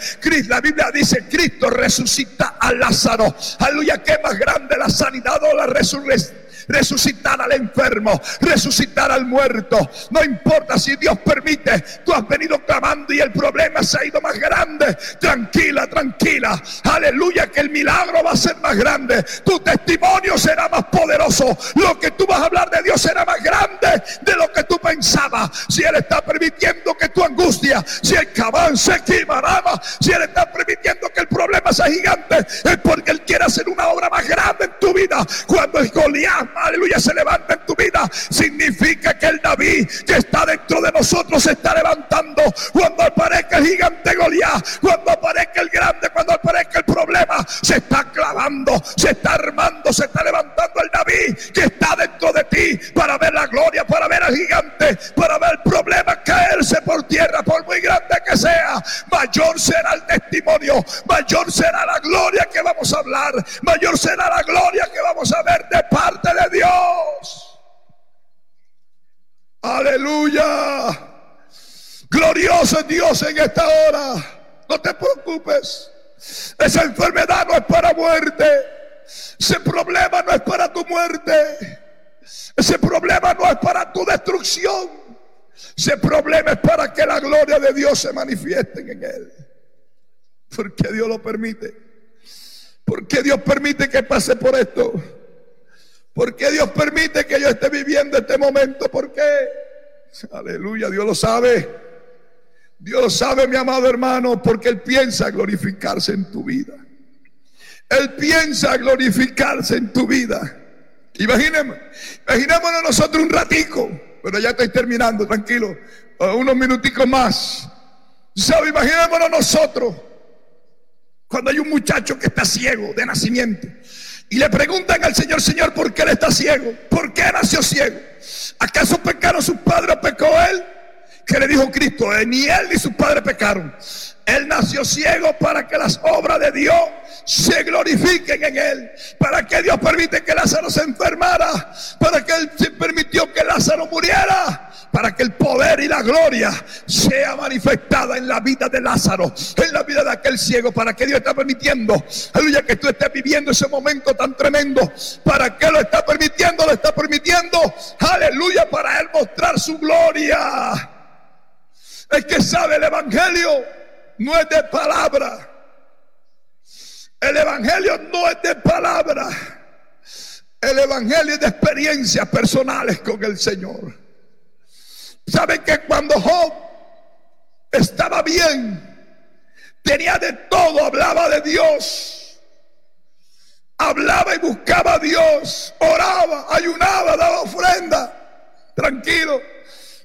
La Biblia dice, Cristo resucita a Lázaro. Aleluya, que más grande la sanidad o la resurrección resucitar al enfermo, resucitar al muerto. No importa si Dios permite, tú has venido clamando y el problema se ha ido más grande. Tranquila, tranquila. Aleluya, que el milagro va a ser más grande. Tu testimonio será más poderoso. Lo que tú vas a hablar de Dios será más grande de lo que tú pensabas. Si Él está permitiendo que tu angustia, si el cabán se quimarama, si Él está permitiendo que el problema sea gigante, es porque Él quiere hacer una obra más grande en tu vida. Cuando el Goliat aleluya, se levanta en tu vida, significa que el David que está dentro de nosotros se está levantando. Cuando aparezca el gigante Goliat, cuando aparezca el grande, cuando aparezca el problema, se está clavando, se está armando, se está levantando el David que está dentro de ti para ver la gloria, para ver al gigante, para ver el problema caerse por tierra, por muy grande sea. Mayor será el testimonio, mayor será la gloria que vamos a hablar, mayor será la gloria que vamos a ver de parte de Dios. Aleluya. Glorioso es Dios en esta hora. No te preocupes. Esa enfermedad no es para muerte. Ese problema no es para tu muerte. Ese problema no es para tu destrucción. Ese problema es para que la gloria de Dios se manifieste en él. Porque Dios lo permite. Porque Dios permite que pase por esto. ¿Por qué Dios permite que yo esté viviendo este momento? ¿Por qué? Aleluya, Dios lo sabe. Dios lo sabe, mi amado hermano, porque Él piensa glorificarse en tu vida. Él piensa glorificarse en tu vida. Imaginemos, imaginémonos nosotros un ratico, pero ya estoy terminando, tranquilo, unos minuticos más. ¿Sabe? Imaginémonos nosotros cuando hay un muchacho que está ciego de nacimiento y le preguntan al Señor, Señor, ¿por qué él está ciego? ¿Por qué nació ciego? ¿Acaso pecaron sus padres o pecó él? que le dijo Cristo, eh, ni él ni sus padres pecaron. Él nació ciego para que las obras de Dios se glorifiquen en él. Para que Dios permite que Lázaro se enfermara. Para que Él se permitió que Lázaro muriera. Para que el poder y la gloria sea manifestada en la vida de Lázaro, en la vida de aquel ciego. Para que Dios está permitiendo, aleluya, que tú estés viviendo ese momento tan tremendo. ¿Para qué lo está permitiendo? Lo está permitiendo, aleluya, para Él mostrar su gloria. El que sabe el Evangelio no es de palabra. El Evangelio no es de palabra. El Evangelio es de experiencias personales con el Señor. ¿Saben que cuando Job estaba bien, tenía de todo, hablaba de Dios, hablaba y buscaba a Dios, oraba, ayunaba, daba ofrenda, tranquilo.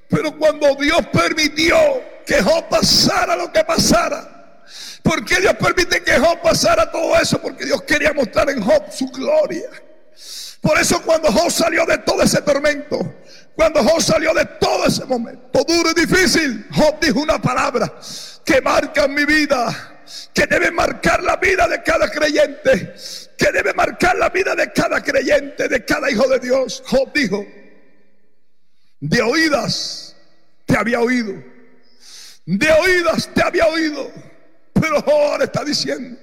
Pero cuando Dios permitió que Job pasara lo que pasara, ¿por qué Dios permite que Job pasara todo eso? Porque Dios quería mostrar en Job su gloria. Por eso cuando Job salió de todo ese tormento, cuando Job salió de todo ese momento duro y difícil, Job dijo una palabra que marca mi vida que debe marcar la vida de cada creyente, que debe marcar la vida de cada creyente, de cada hijo de Dios. Job dijo, de oídas te había oído. De oídas te había oído. Pero ahora está diciendo,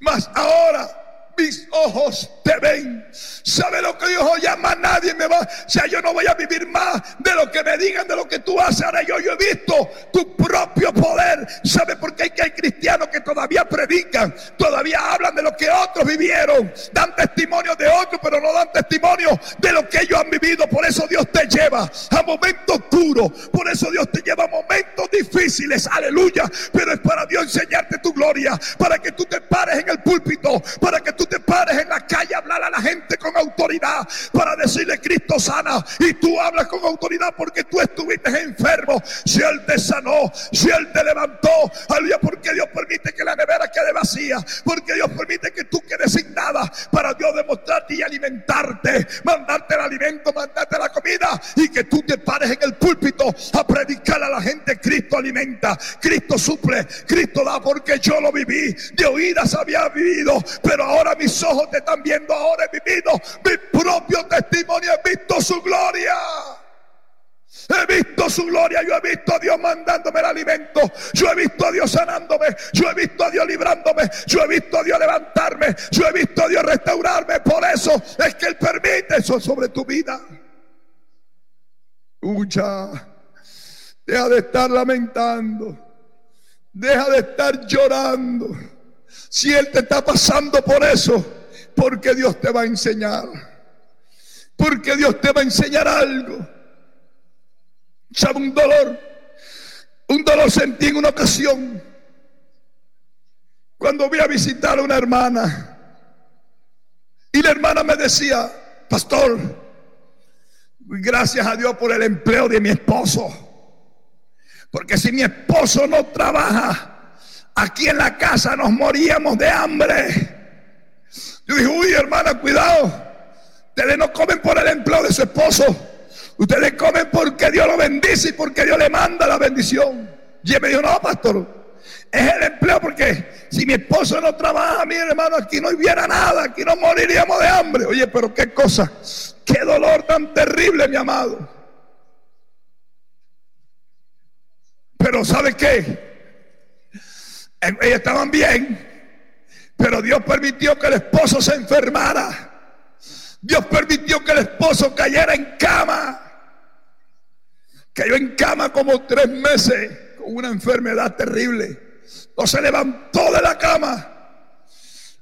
mas ahora mis ojos te ven. ¿Sabe lo que dijo? Ya más nadie me va. O sea, yo no voy a vivir más de lo que me digan, de lo que tú haces. Ahora yo, he visto tu propio poder. ¿Sabe por qué hay que hay cristianos que todavía predican? Todavía hablan de lo que otros vivieron. Dan testimonio de otros, pero no dan testimonio de lo que ellos han vivido. Por eso Dios te lleva a momentos duros. Por eso Dios te lleva a momentos difíciles. Aleluya. Pero es para Dios enseñarte tu gloria. Para que tú te pares en el púlpito. Para que tú te pares en la calle a hablar a la gente con autoridad para decirle Cristo sana y tú hablas con autoridad porque tú estuviste enfermo. Si Él te sanó, si Él te levantó, aleluya, porque Dios permite que la nevera quede vacía, porque Dios permite que tú quedes sin nada para Dios demostrarte y alimentarte, mandarte el alimento, mandarte la comida y que tú te pares en el púlpito a predicar a la gente. Cristo alimenta, Cristo suple, Cristo da porque yo lo viví, de oídas había vivido, pero ahora mis ojos te están viendo, ahora he vivido mi propio testimonio, he visto su gloria. He visto su gloria, yo he visto a Dios mandándome el alimento, yo he visto a Dios sanándome, yo he visto a Dios librándome, yo he visto a Dios levantarme, yo he visto a Dios restaurarme. Por eso es que Él permite eso sobre tu vida. Escucha, deja de estar lamentando, deja de estar llorando. Si Él te está pasando por eso, porque Dios te va a enseñar. Porque Dios te va a enseñar algo. ¿Sabe un dolor? Un dolor sentí en una ocasión. Cuando voy a visitar a una hermana. Y la hermana me decía, pastor, gracias a Dios por el empleo de mi esposo. Porque si mi esposo no trabaja, aquí en la casa nos moríamos de hambre. Yo dije, uy, hermana, cuidado. Ustedes no comen por el empleo de su esposo. Ustedes comen porque Dios lo bendice y porque Dios le manda la bendición. Y él me dijo, no, pastor. Es el empleo porque si mi esposo no trabaja, mi hermano, aquí no hubiera nada, aquí no moriríamos de hambre. Oye, pero qué cosa, qué dolor tan terrible, mi amado. Pero ¿sabe qué? Ellos estaban bien, pero Dios permitió que el esposo se enfermara. Dios permitió que el esposo cayera en cama. Cayó en cama como tres meses con una enfermedad terrible. No se levantó de la cama.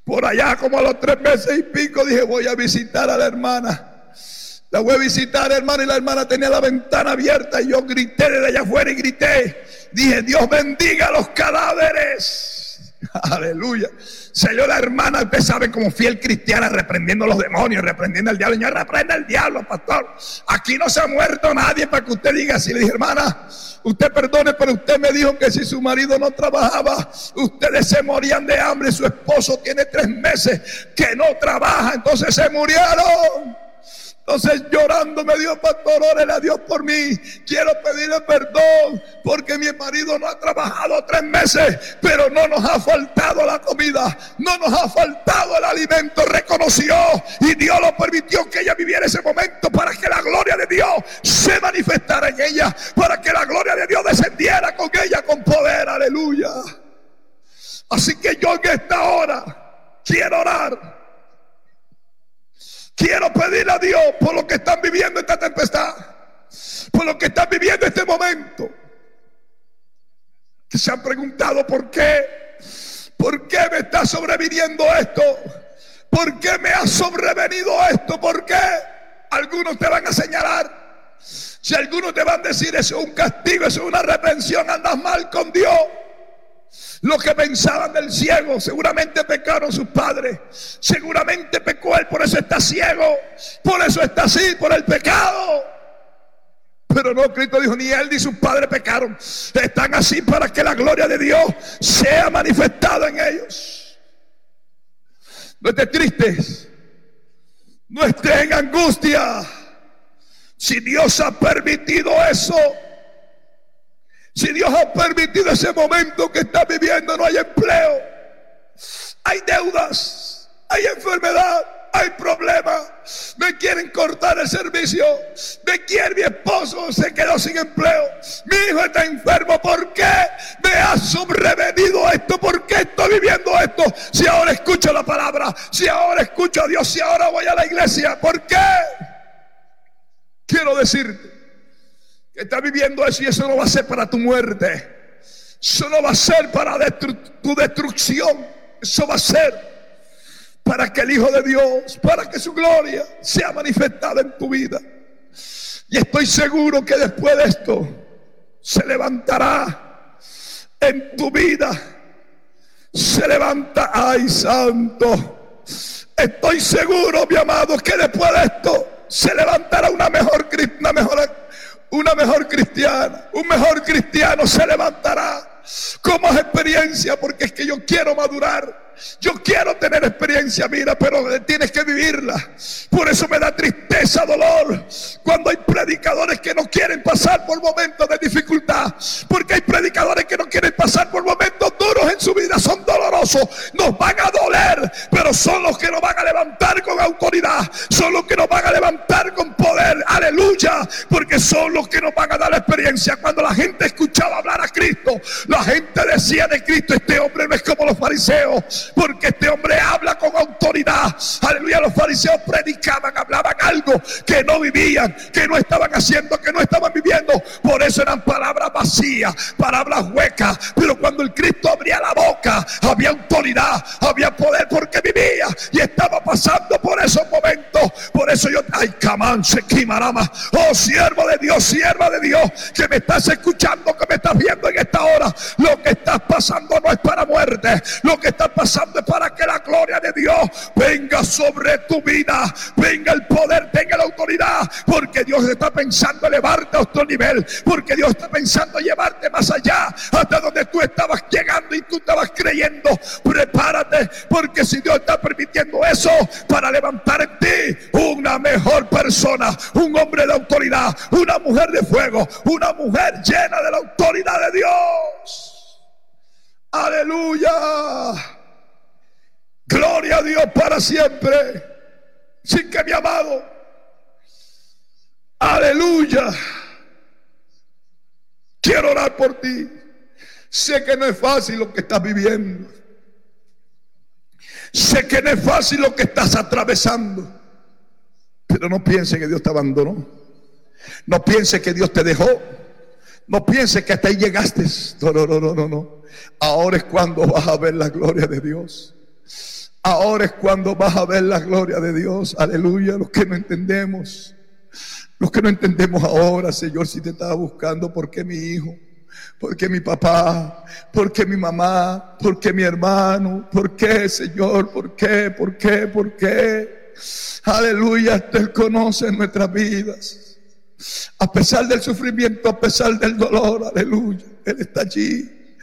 Por allá, como a los tres meses y pico, dije: Voy a visitar a la hermana. La voy a visitar, hermano, y la hermana tenía la ventana abierta. Y yo grité desde allá afuera y grité. Dije: Dios bendiga los cadáveres. <laughs> Aleluya. Salió la hermana, usted sabe, como fiel cristiana, reprendiendo a los demonios, reprendiendo al diablo. Señor, reprenda al diablo, pastor. Aquí no se ha muerto nadie para que usted diga así. Le dije, hermana, usted perdone, pero usted me dijo que si su marido no trabajaba, ustedes se morían de hambre. Su esposo tiene tres meses que no trabaja, entonces se murieron. Entonces llorando me dio pastor, órele a Dios por mí. Quiero pedirle perdón porque mi marido no ha trabajado tres meses, pero no nos ha faltado la comida, no nos ha faltado el alimento. Reconoció y Dios lo permitió que ella viviera ese momento para que la gloria de Dios se manifestara en ella, para que la gloria de Dios descendiera con ella con poder. Aleluya. Así que yo en esta hora quiero orar Quiero pedirle a Dios por lo que están viviendo esta tempestad, por lo que están viviendo este momento. Que se han preguntado por qué, por qué me está sobreviviendo esto, por qué me ha sobrevenido esto, por qué. Algunos te van a señalar, si algunos te van a decir eso es un castigo, eso es una reprensión, andas mal con Dios. Lo que pensaban del ciego, seguramente pecaron sus padres. Seguramente pecó él, por eso está ciego. Por eso está así, por el pecado. Pero no, Cristo dijo, ni él ni sus padres pecaron. Están así para que la gloria de Dios sea manifestada en ellos. No estés tristes. No estés en angustia. Si Dios ha permitido eso, si Dios ha permitido ese momento que está viviendo, no hay empleo, hay deudas, hay enfermedad, hay problemas. Me quieren cortar el servicio. Me quiere mi esposo, se quedó sin empleo. Mi hijo está enfermo. ¿Por qué me ha sobrevenido esto? ¿Por qué estoy viviendo esto? Si ahora escucho la palabra, si ahora escucho a Dios, si ahora voy a la iglesia, ¿por qué? Quiero decirte Estás viviendo eso y eso no va a ser para tu muerte. Eso no va a ser para tu destrucción. Eso va a ser para que el Hijo de Dios, para que su gloria sea manifestada en tu vida. Y estoy seguro que después de esto se levantará en tu vida. Se levanta, ay santo. Estoy seguro, mi amado, que después de esto se levantará una mejor, una mejor una mejor cristiana, un mejor cristiano se levantará con más experiencia, porque es que yo quiero madurar. Yo quiero tener experiencia, mira, pero tienes que vivirla. Por eso me da tristeza, dolor, cuando hay predicadores que no quieren pasar por momentos de dificultad. Porque hay predicadores que no quieren pasar por momentos duros en su vida, son dolorosos, nos van a doler, pero son los que nos van a levantar con autoridad, son los que nos van a levantar con poder, aleluya, porque son los que nos van a dar la experiencia. Cuando la gente escuchaba hablar a Cristo, la gente decía de Cristo, este hombre no es como los fariseos, porque este hombre habla con autoridad. Aleluya, los fariseos predicaban, hablaban algo que no vivían, que no estaban haciendo, que no estaban viviendo. Por eso eran palabras vacías, palabras huecas. Pero cuando el Cristo abría la boca, había autoridad, había poder porque vivía y estaba pasando por esos momentos. Por eso yo, ay, camán, se quimarama. Oh, siervo de Dios, sierva de Dios, que me estás escuchando, que me estás viendo en esta hora. Lo que estás pasando no es para muerte. Lo que está pasando para que la gloria de Dios venga sobre tu vida, venga el poder, venga la autoridad, porque Dios está pensando elevarte a otro nivel, porque Dios está pensando llevarte más allá, hasta donde tú estabas llegando y tú estabas creyendo. Prepárate, porque si Dios está permitiendo eso para levantar en ti una mejor persona, un hombre de autoridad, una mujer de fuego, una mujer llena de la autoridad de Dios. Aleluya. Gloria a Dios para siempre. Sin que mi amado. Aleluya. Quiero orar por ti. Sé que no es fácil lo que estás viviendo. Sé que no es fácil lo que estás atravesando. Pero no piense que Dios te abandonó. No piense que Dios te dejó. No piense que hasta ahí llegaste. No, no, no, no, no. Ahora es cuando vas a ver la gloria de Dios. Ahora es cuando vas a ver la gloria de Dios. Aleluya. Los que no entendemos. Los que no entendemos ahora, Señor, si te estaba buscando, ¿por qué mi hijo? ¿Por qué mi papá? ¿Por qué mi mamá? ¿Por qué mi hermano? ¿Por qué, Señor? ¿Por qué? ¿Por qué? ¿Por qué? Aleluya, Él conoce nuestras vidas. A pesar del sufrimiento, a pesar del dolor, aleluya, Él está allí.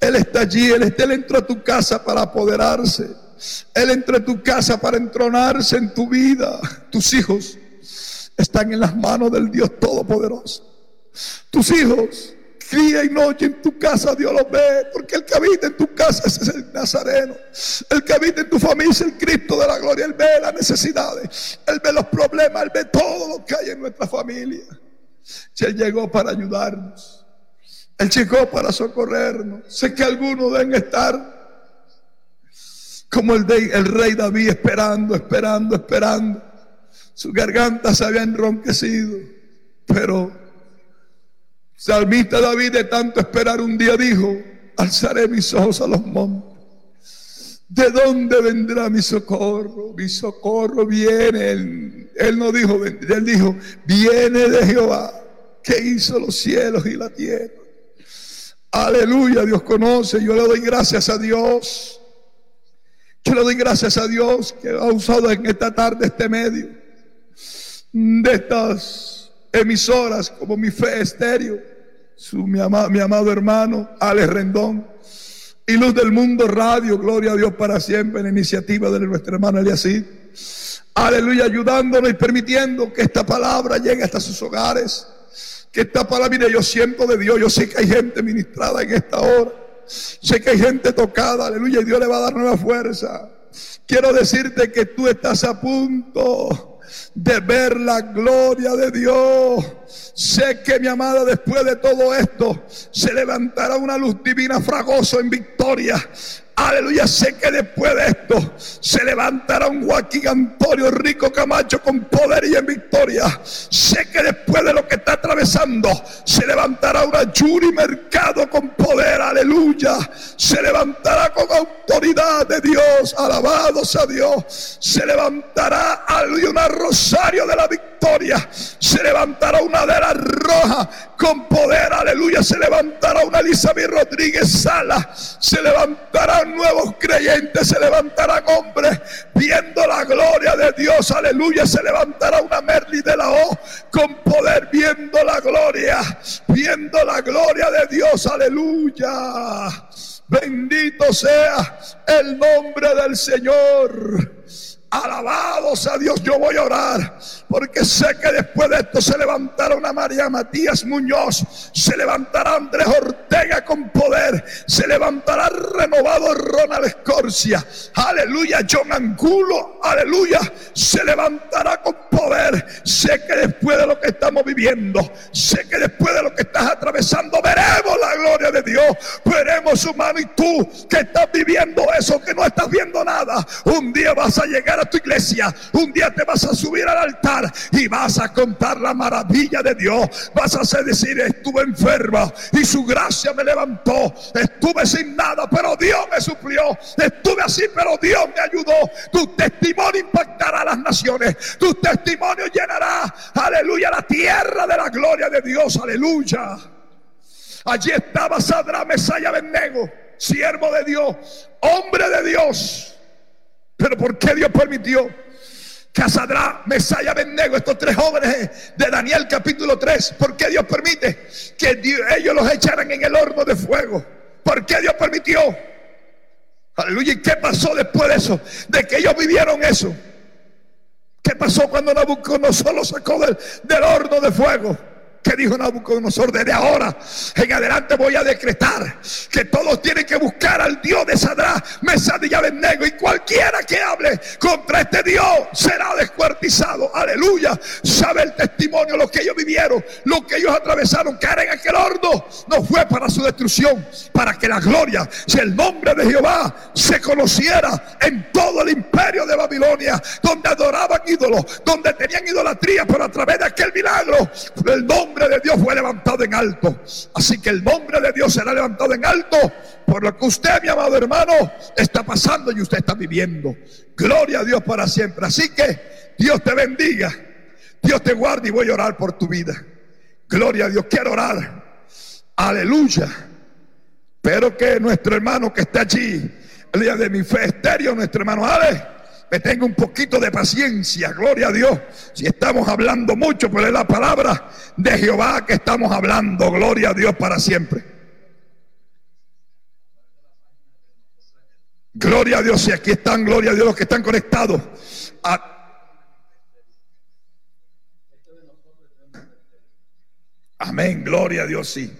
Él está allí, Él, está, él entró a tu casa para apoderarse. Él entró en tu casa para entronarse en tu vida, tus hijos. están en las manos del Dios Todopoderoso. Tus hijos, día y noche en tu casa Dios los ve, porque el que habita en tu casa es el Nazareno. El que habita en tu familia es el Cristo de la gloria. Él ve las necesidades, Él ve los problemas, Él ve todo lo que hay en nuestra familia. Él llegó para ayudarnos. Él llegó para socorrernos. Sé que algunos deben estar como el, el rey David esperando, esperando, esperando. Su garganta se había enronquecido, pero salmista David de tanto esperar un día dijo, alzaré mis ojos a los montes. ¿De dónde vendrá mi socorro? Mi socorro viene. Él, él no dijo, él dijo, viene de Jehová, que hizo los cielos y la tierra. Aleluya, Dios conoce. Yo le doy gracias a Dios. Yo le doy gracias a Dios que ha usado en esta tarde este medio de estas emisoras como mi fe estéreo, mi, amado hermano Alex Rendón y Luz del Mundo Radio, gloria a Dios para siempre, en iniciativa de nuestro hermano Eliasí. Aleluya, ayudándonos y permitiendo que esta palabra llegue hasta sus hogares. Que esta palabra, mire, yo siento de Dios, yo sé que hay gente ministrada en esta hora. Sé que hay gente tocada, aleluya, y Dios le va a dar nueva fuerza. Quiero decirte que tú estás a punto de ver la gloria de Dios. Sé que mi amada después de todo esto se levantará una luz divina fragoso en victoria. Aleluya, sé que después de esto se levantará un Joaquín Antonio Rico Camacho con poder y en victoria. Sé que después de lo que está atravesando se levantará una Yuri Mercado con poder, aleluya. Se levantará con autoridad de Dios, alabados a Dios. Se levantará, aleluya, una Rosario de la victoria. Se levantará una de las rojas con poder, aleluya. Se levantará una Elizabeth Rodríguez Sala. Se levantará nuevos creyentes, se levantarán hombres viendo la gloria de Dios, aleluya, se levantará una Merli de la O con poder viendo la gloria, viendo la gloria de Dios, aleluya. Bendito sea el nombre del Señor. Alabados a Dios, yo voy a orar, porque sé que después de esto se levantará una María Matías Muñoz, se levantará Andrés Ortega con poder, se levantará renovado Ronald Escorcia, aleluya, John Angulo, aleluya, se levantará con poder. Sé que después de lo que estamos viviendo, sé que después de lo que estás atravesando, veremos la gloria de Dios, veremos su mano y tú que estás viviendo eso, que no estás viendo nada, un día vas a llegar a tu iglesia, un día te vas a subir al altar y vas a contar la maravilla de Dios. Vas a decir, estuve enferma y su gracia me levantó. Estuve sin nada, pero Dios me suplió. Estuve así, pero Dios me ayudó. Tu testimonio impactará a las naciones. Tu testimonio llenará, aleluya, la tierra de la gloria de Dios. Aleluya. Allí estaba Sadra Mesaya Bennego, siervo de Dios, hombre de Dios pero ¿por qué Dios permitió Sadra, Mesaya, Abednego, estos tres jóvenes de Daniel capítulo 3, ¿por qué Dios permite que ellos los echaran en el horno de fuego? ¿Por qué Dios permitió? Aleluya. ¿Y qué pasó después de eso? De que ellos vivieron eso. ¿Qué pasó cuando Nabucodonosor los sacó del horno de fuego? Que dijo Nabucodonosor, desde ahora en adelante voy a decretar que todos tienen que buscar al Dios de Sadra, Mesad y Abednego y cualquiera que hable contra este Dios será descuartizado. Aleluya. Sabe el testimonio, lo que ellos vivieron, lo que ellos atravesaron, caer en aquel horno, no fue para su destrucción, para que la gloria, si el nombre de Jehová se conociera en todo el imperio de Babilonia, donde adoraban ídolos, donde tenían idolatría, pero a través de aquel milagro, el nombre de Dios fue levantado en alto. Así que el nombre de Dios será levantado en alto por lo que usted, mi amado hermano, está pasando y usted está viviendo. Gloria a Dios para siempre. Así que Dios te bendiga. Dios te guarde y voy a orar por tu vida. Gloria a Dios. Quiero orar. Aleluya. Pero que nuestro hermano que está allí, el día de mi fe estéreo, nuestro hermano Ale que tenga un poquito de paciencia, gloria a Dios. Si estamos hablando mucho, pero es la palabra de Jehová que estamos hablando, gloria a Dios para siempre. Gloria a Dios, si aquí están, gloria a Dios los que están conectados. Ah, amén, gloria a Dios, sí.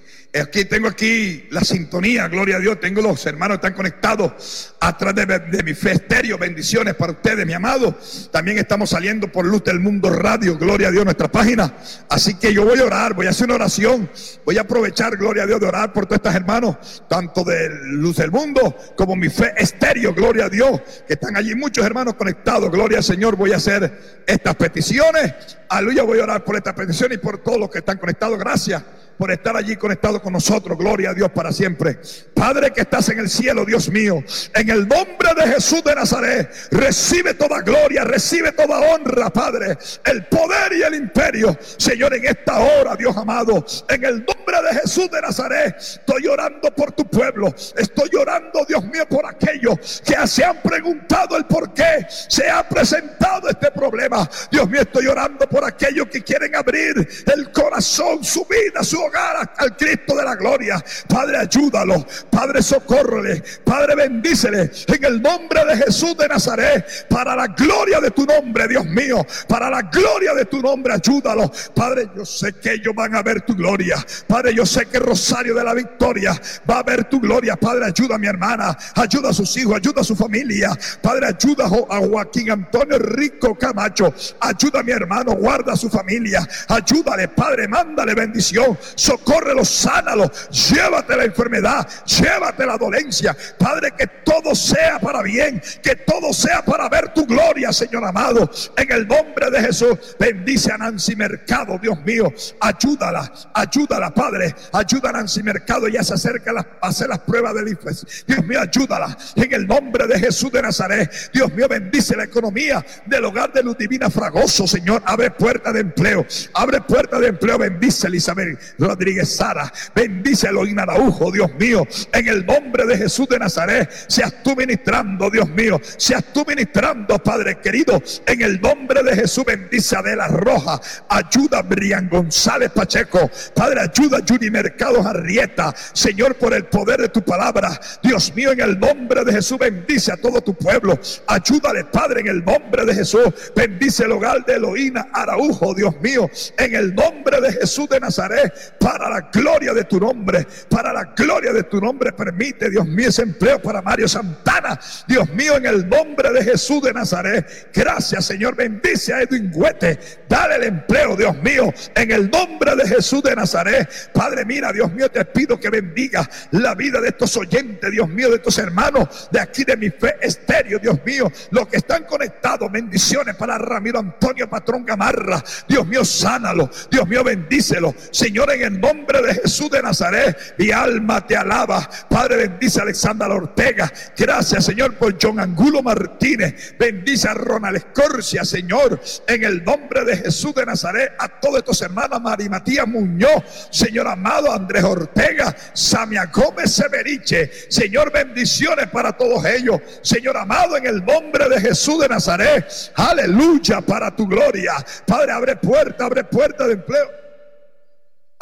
Aquí tengo aquí la sintonía, gloria a Dios. Tengo los hermanos que están conectados a través de, mi fe estéreo. Bendiciones para ustedes, mi amado. También estamos saliendo por Luz del Mundo Radio, gloria a Dios, nuestra página. Así que yo voy a orar, voy a hacer una oración. Voy a aprovechar, gloria a Dios, de orar por todos estos hermanos, tanto de Luz del Mundo como mi fe estéreo, gloria a Dios, que están allí muchos hermanos conectados. Gloria al Señor, voy a hacer estas peticiones. Aleluya, voy a orar por estas peticiones y por todos los que están conectados. Gracias por estar allí conectado con nosotros. Gloria a Dios para siempre. Padre que estás en el cielo, Dios mío, en el nombre de Jesús de Nazaret, recibe toda gloria, recibe toda honra, Padre, el poder y el imperio. Señor, en esta hora, Dios amado, en el nombre de Jesús de Nazaret, estoy orando por tu pueblo. Estoy orando, Dios mío, por aquellos que se han preguntado el por qué se ha presentado este problema. Dios mío, estoy orando por aquellos que quieren abrir el corazón, su vida, su hogar al Cristo de la gloria. Padre, ayúdalo. Padre, socórrele. Padre, bendícele. En el nombre de Jesús de Nazaret. Para la gloria de tu nombre, Dios mío. Para la gloria de tu nombre, ayúdalo. Padre, yo sé que ellos van a ver tu gloria. Padre, yo sé que Rosario de la Victoria va a ver tu gloria. Padre, ayuda a mi hermana. Ayuda a sus hijos. Ayuda a su familia. Padre, ayuda a Joaquín Antonio Rico Camacho. Ayuda a mi hermano. Guarda a su familia. Ayúdale, Padre. Mándale bendición socórrelo, sánalo, llévate la enfermedad, llévate la dolencia. Padre, que todo sea para bien, que todo sea para ver tu gloria, Señor amado. En el nombre de Jesús, bendice a Nancy Mercado, Dios mío. Ayúdala, ayúdala, Padre. Ayuda a Nancy Mercado, ya se acerca a hacer las pruebas del IFES. Dios mío, ayúdala. En el nombre de Jesús de Nazaret, Dios mío, bendice la economía del hogar de Luz Divina Fragoso, Señor. Abre puerta de empleo, abre puerta de empleo, bendice Elizabeth. Rodríguez Sara. Bendice a Elohim Araujo, Dios mío. En el nombre de Jesús de Nazaret, seas tú ministrando, Dios mío. Seas tú ministrando, Padre querido. En el nombre de Jesús, bendice a Adela Roja. Ayuda Brian González Pacheco. Padre, ayuda a Juni Mercado Arrieta. Señor, por el poder de tu palabra. Dios mío, en el nombre de Jesús, bendice a todo tu pueblo. Ayúdale, Padre, en el nombre de Jesús. Bendice el hogar de Eloína Araujo, Dios mío. En el nombre de Jesús de Nazaret para la gloria de tu nombre, para la gloria de tu nombre. Permite, Dios mío, ese empleo para Mario Santana. Dios mío, en el nombre de Jesús de Nazaret. Gracias, Señor. Bendice a Edwin Huete. Dale el empleo, Dios mío, en el nombre de Jesús de Nazaret. Padre, mira, Dios mío, te pido que bendiga la vida de estos oyentes, Dios mío, de estos hermanos de aquí de mi fe estéreo, Dios mío, los que están conectados. Bendiciones para Ramiro Antonio Patrón Gamarra. Dios mío, sánalo. Dios mío, bendícelo. Señor, en el nombre de Jesús de Nazaret, mi alma te alaba. Padre, bendice a Alexandra Ortega. Gracias, Señor, por John Angulo Martínez. Bendice a Ronald Escorcia, Señor, en el nombre de Jesús de Nazaret. A todos estos hermanos, Mari Matías Muñoz, Señor amado, Andrés Ortega, Samia Gómez Severiche. Señor, bendiciones para todos ellos. Señor amado, en el nombre de Jesús de Nazaret. Aleluya para tu gloria. Padre, abre puerta, abre puerta de empleo.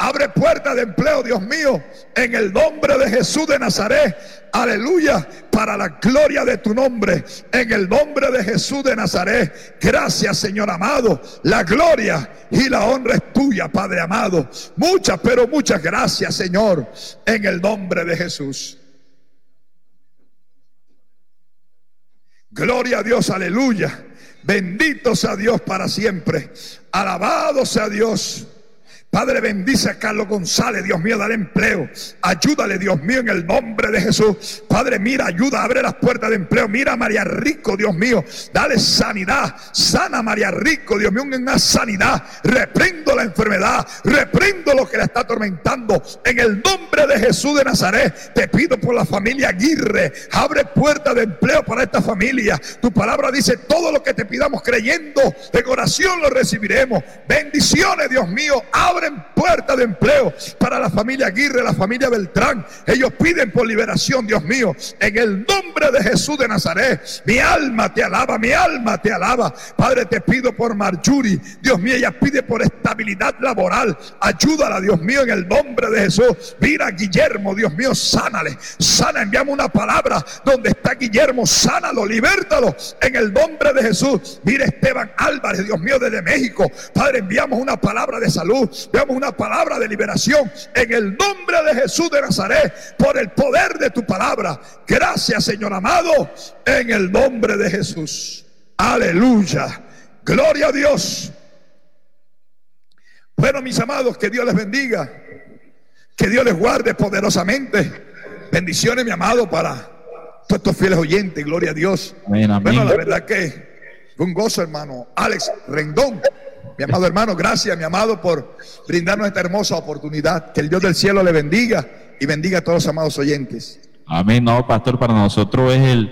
Abre puertas de empleo, Dios mío, en el nombre de Jesús de Nazaret. Aleluya, para la gloria de tu nombre, en el nombre de Jesús de Nazaret. Gracias, Señor amado. La gloria y la honra es tuya, Padre amado. Muchas, pero muchas gracias, Señor, en el nombre de Jesús. Gloria a Dios, aleluya. Bendito sea Dios para siempre. Alabado sea Dios. Padre, bendice a Carlos González, Dios mío, dale empleo. Ayúdale, Dios mío, en el nombre de Jesús. Padre, mira, ayuda, abre las puertas de empleo. Mira a María Rico, Dios mío, dale sanidad. Sana María Rico, Dios mío, una sanidad. Reprendo la enfermedad, reprendo lo que la está atormentando. En el nombre de Jesús de Nazaret, te pido por la familia Aguirre. Abre puertas de empleo para esta familia. Tu palabra dice: todo lo que te pidamos creyendo en oración lo recibiremos. Bendiciones, Dios mío. Abre en puerta de empleo para la familia Aguirre, la familia Beltrán. Ellos piden por liberación, Dios mío, en el nombre de Jesús de Nazaret. Mi alma te alaba, mi alma te alaba. Padre, te pido por Marjuri. Dios mío, ella pide por estabilidad laboral. Ayúdala, Dios mío, en el nombre de Jesús. Mira, Guillermo, Dios mío, sánale. Sana, enviamos una palabra donde está Guillermo, sánalo, libértalo en el nombre de Jesús. Mira, Esteban Álvarez, Dios mío, desde México. Padre, enviamos una palabra de salud Veamos una palabra de liberación en el nombre de Jesús de Nazaret, por el poder de tu palabra. Gracias, Señor amado, en el nombre de Jesús. Aleluya. Gloria a Dios. Bueno, mis amados, que Dios les bendiga. Que Dios les guarde poderosamente. Bendiciones, mi amado, para todos estos fieles oyentes. Gloria a Dios. Amén, amén. Bueno, la verdad que fue un gozo, hermano. Alex Rendón. Mi amado hermano, gracias, mi amado, por brindarnos esta hermosa oportunidad. Que el Dios del cielo le bendiga y bendiga a todos los amados oyentes. Amén. No, pastor, para nosotros es el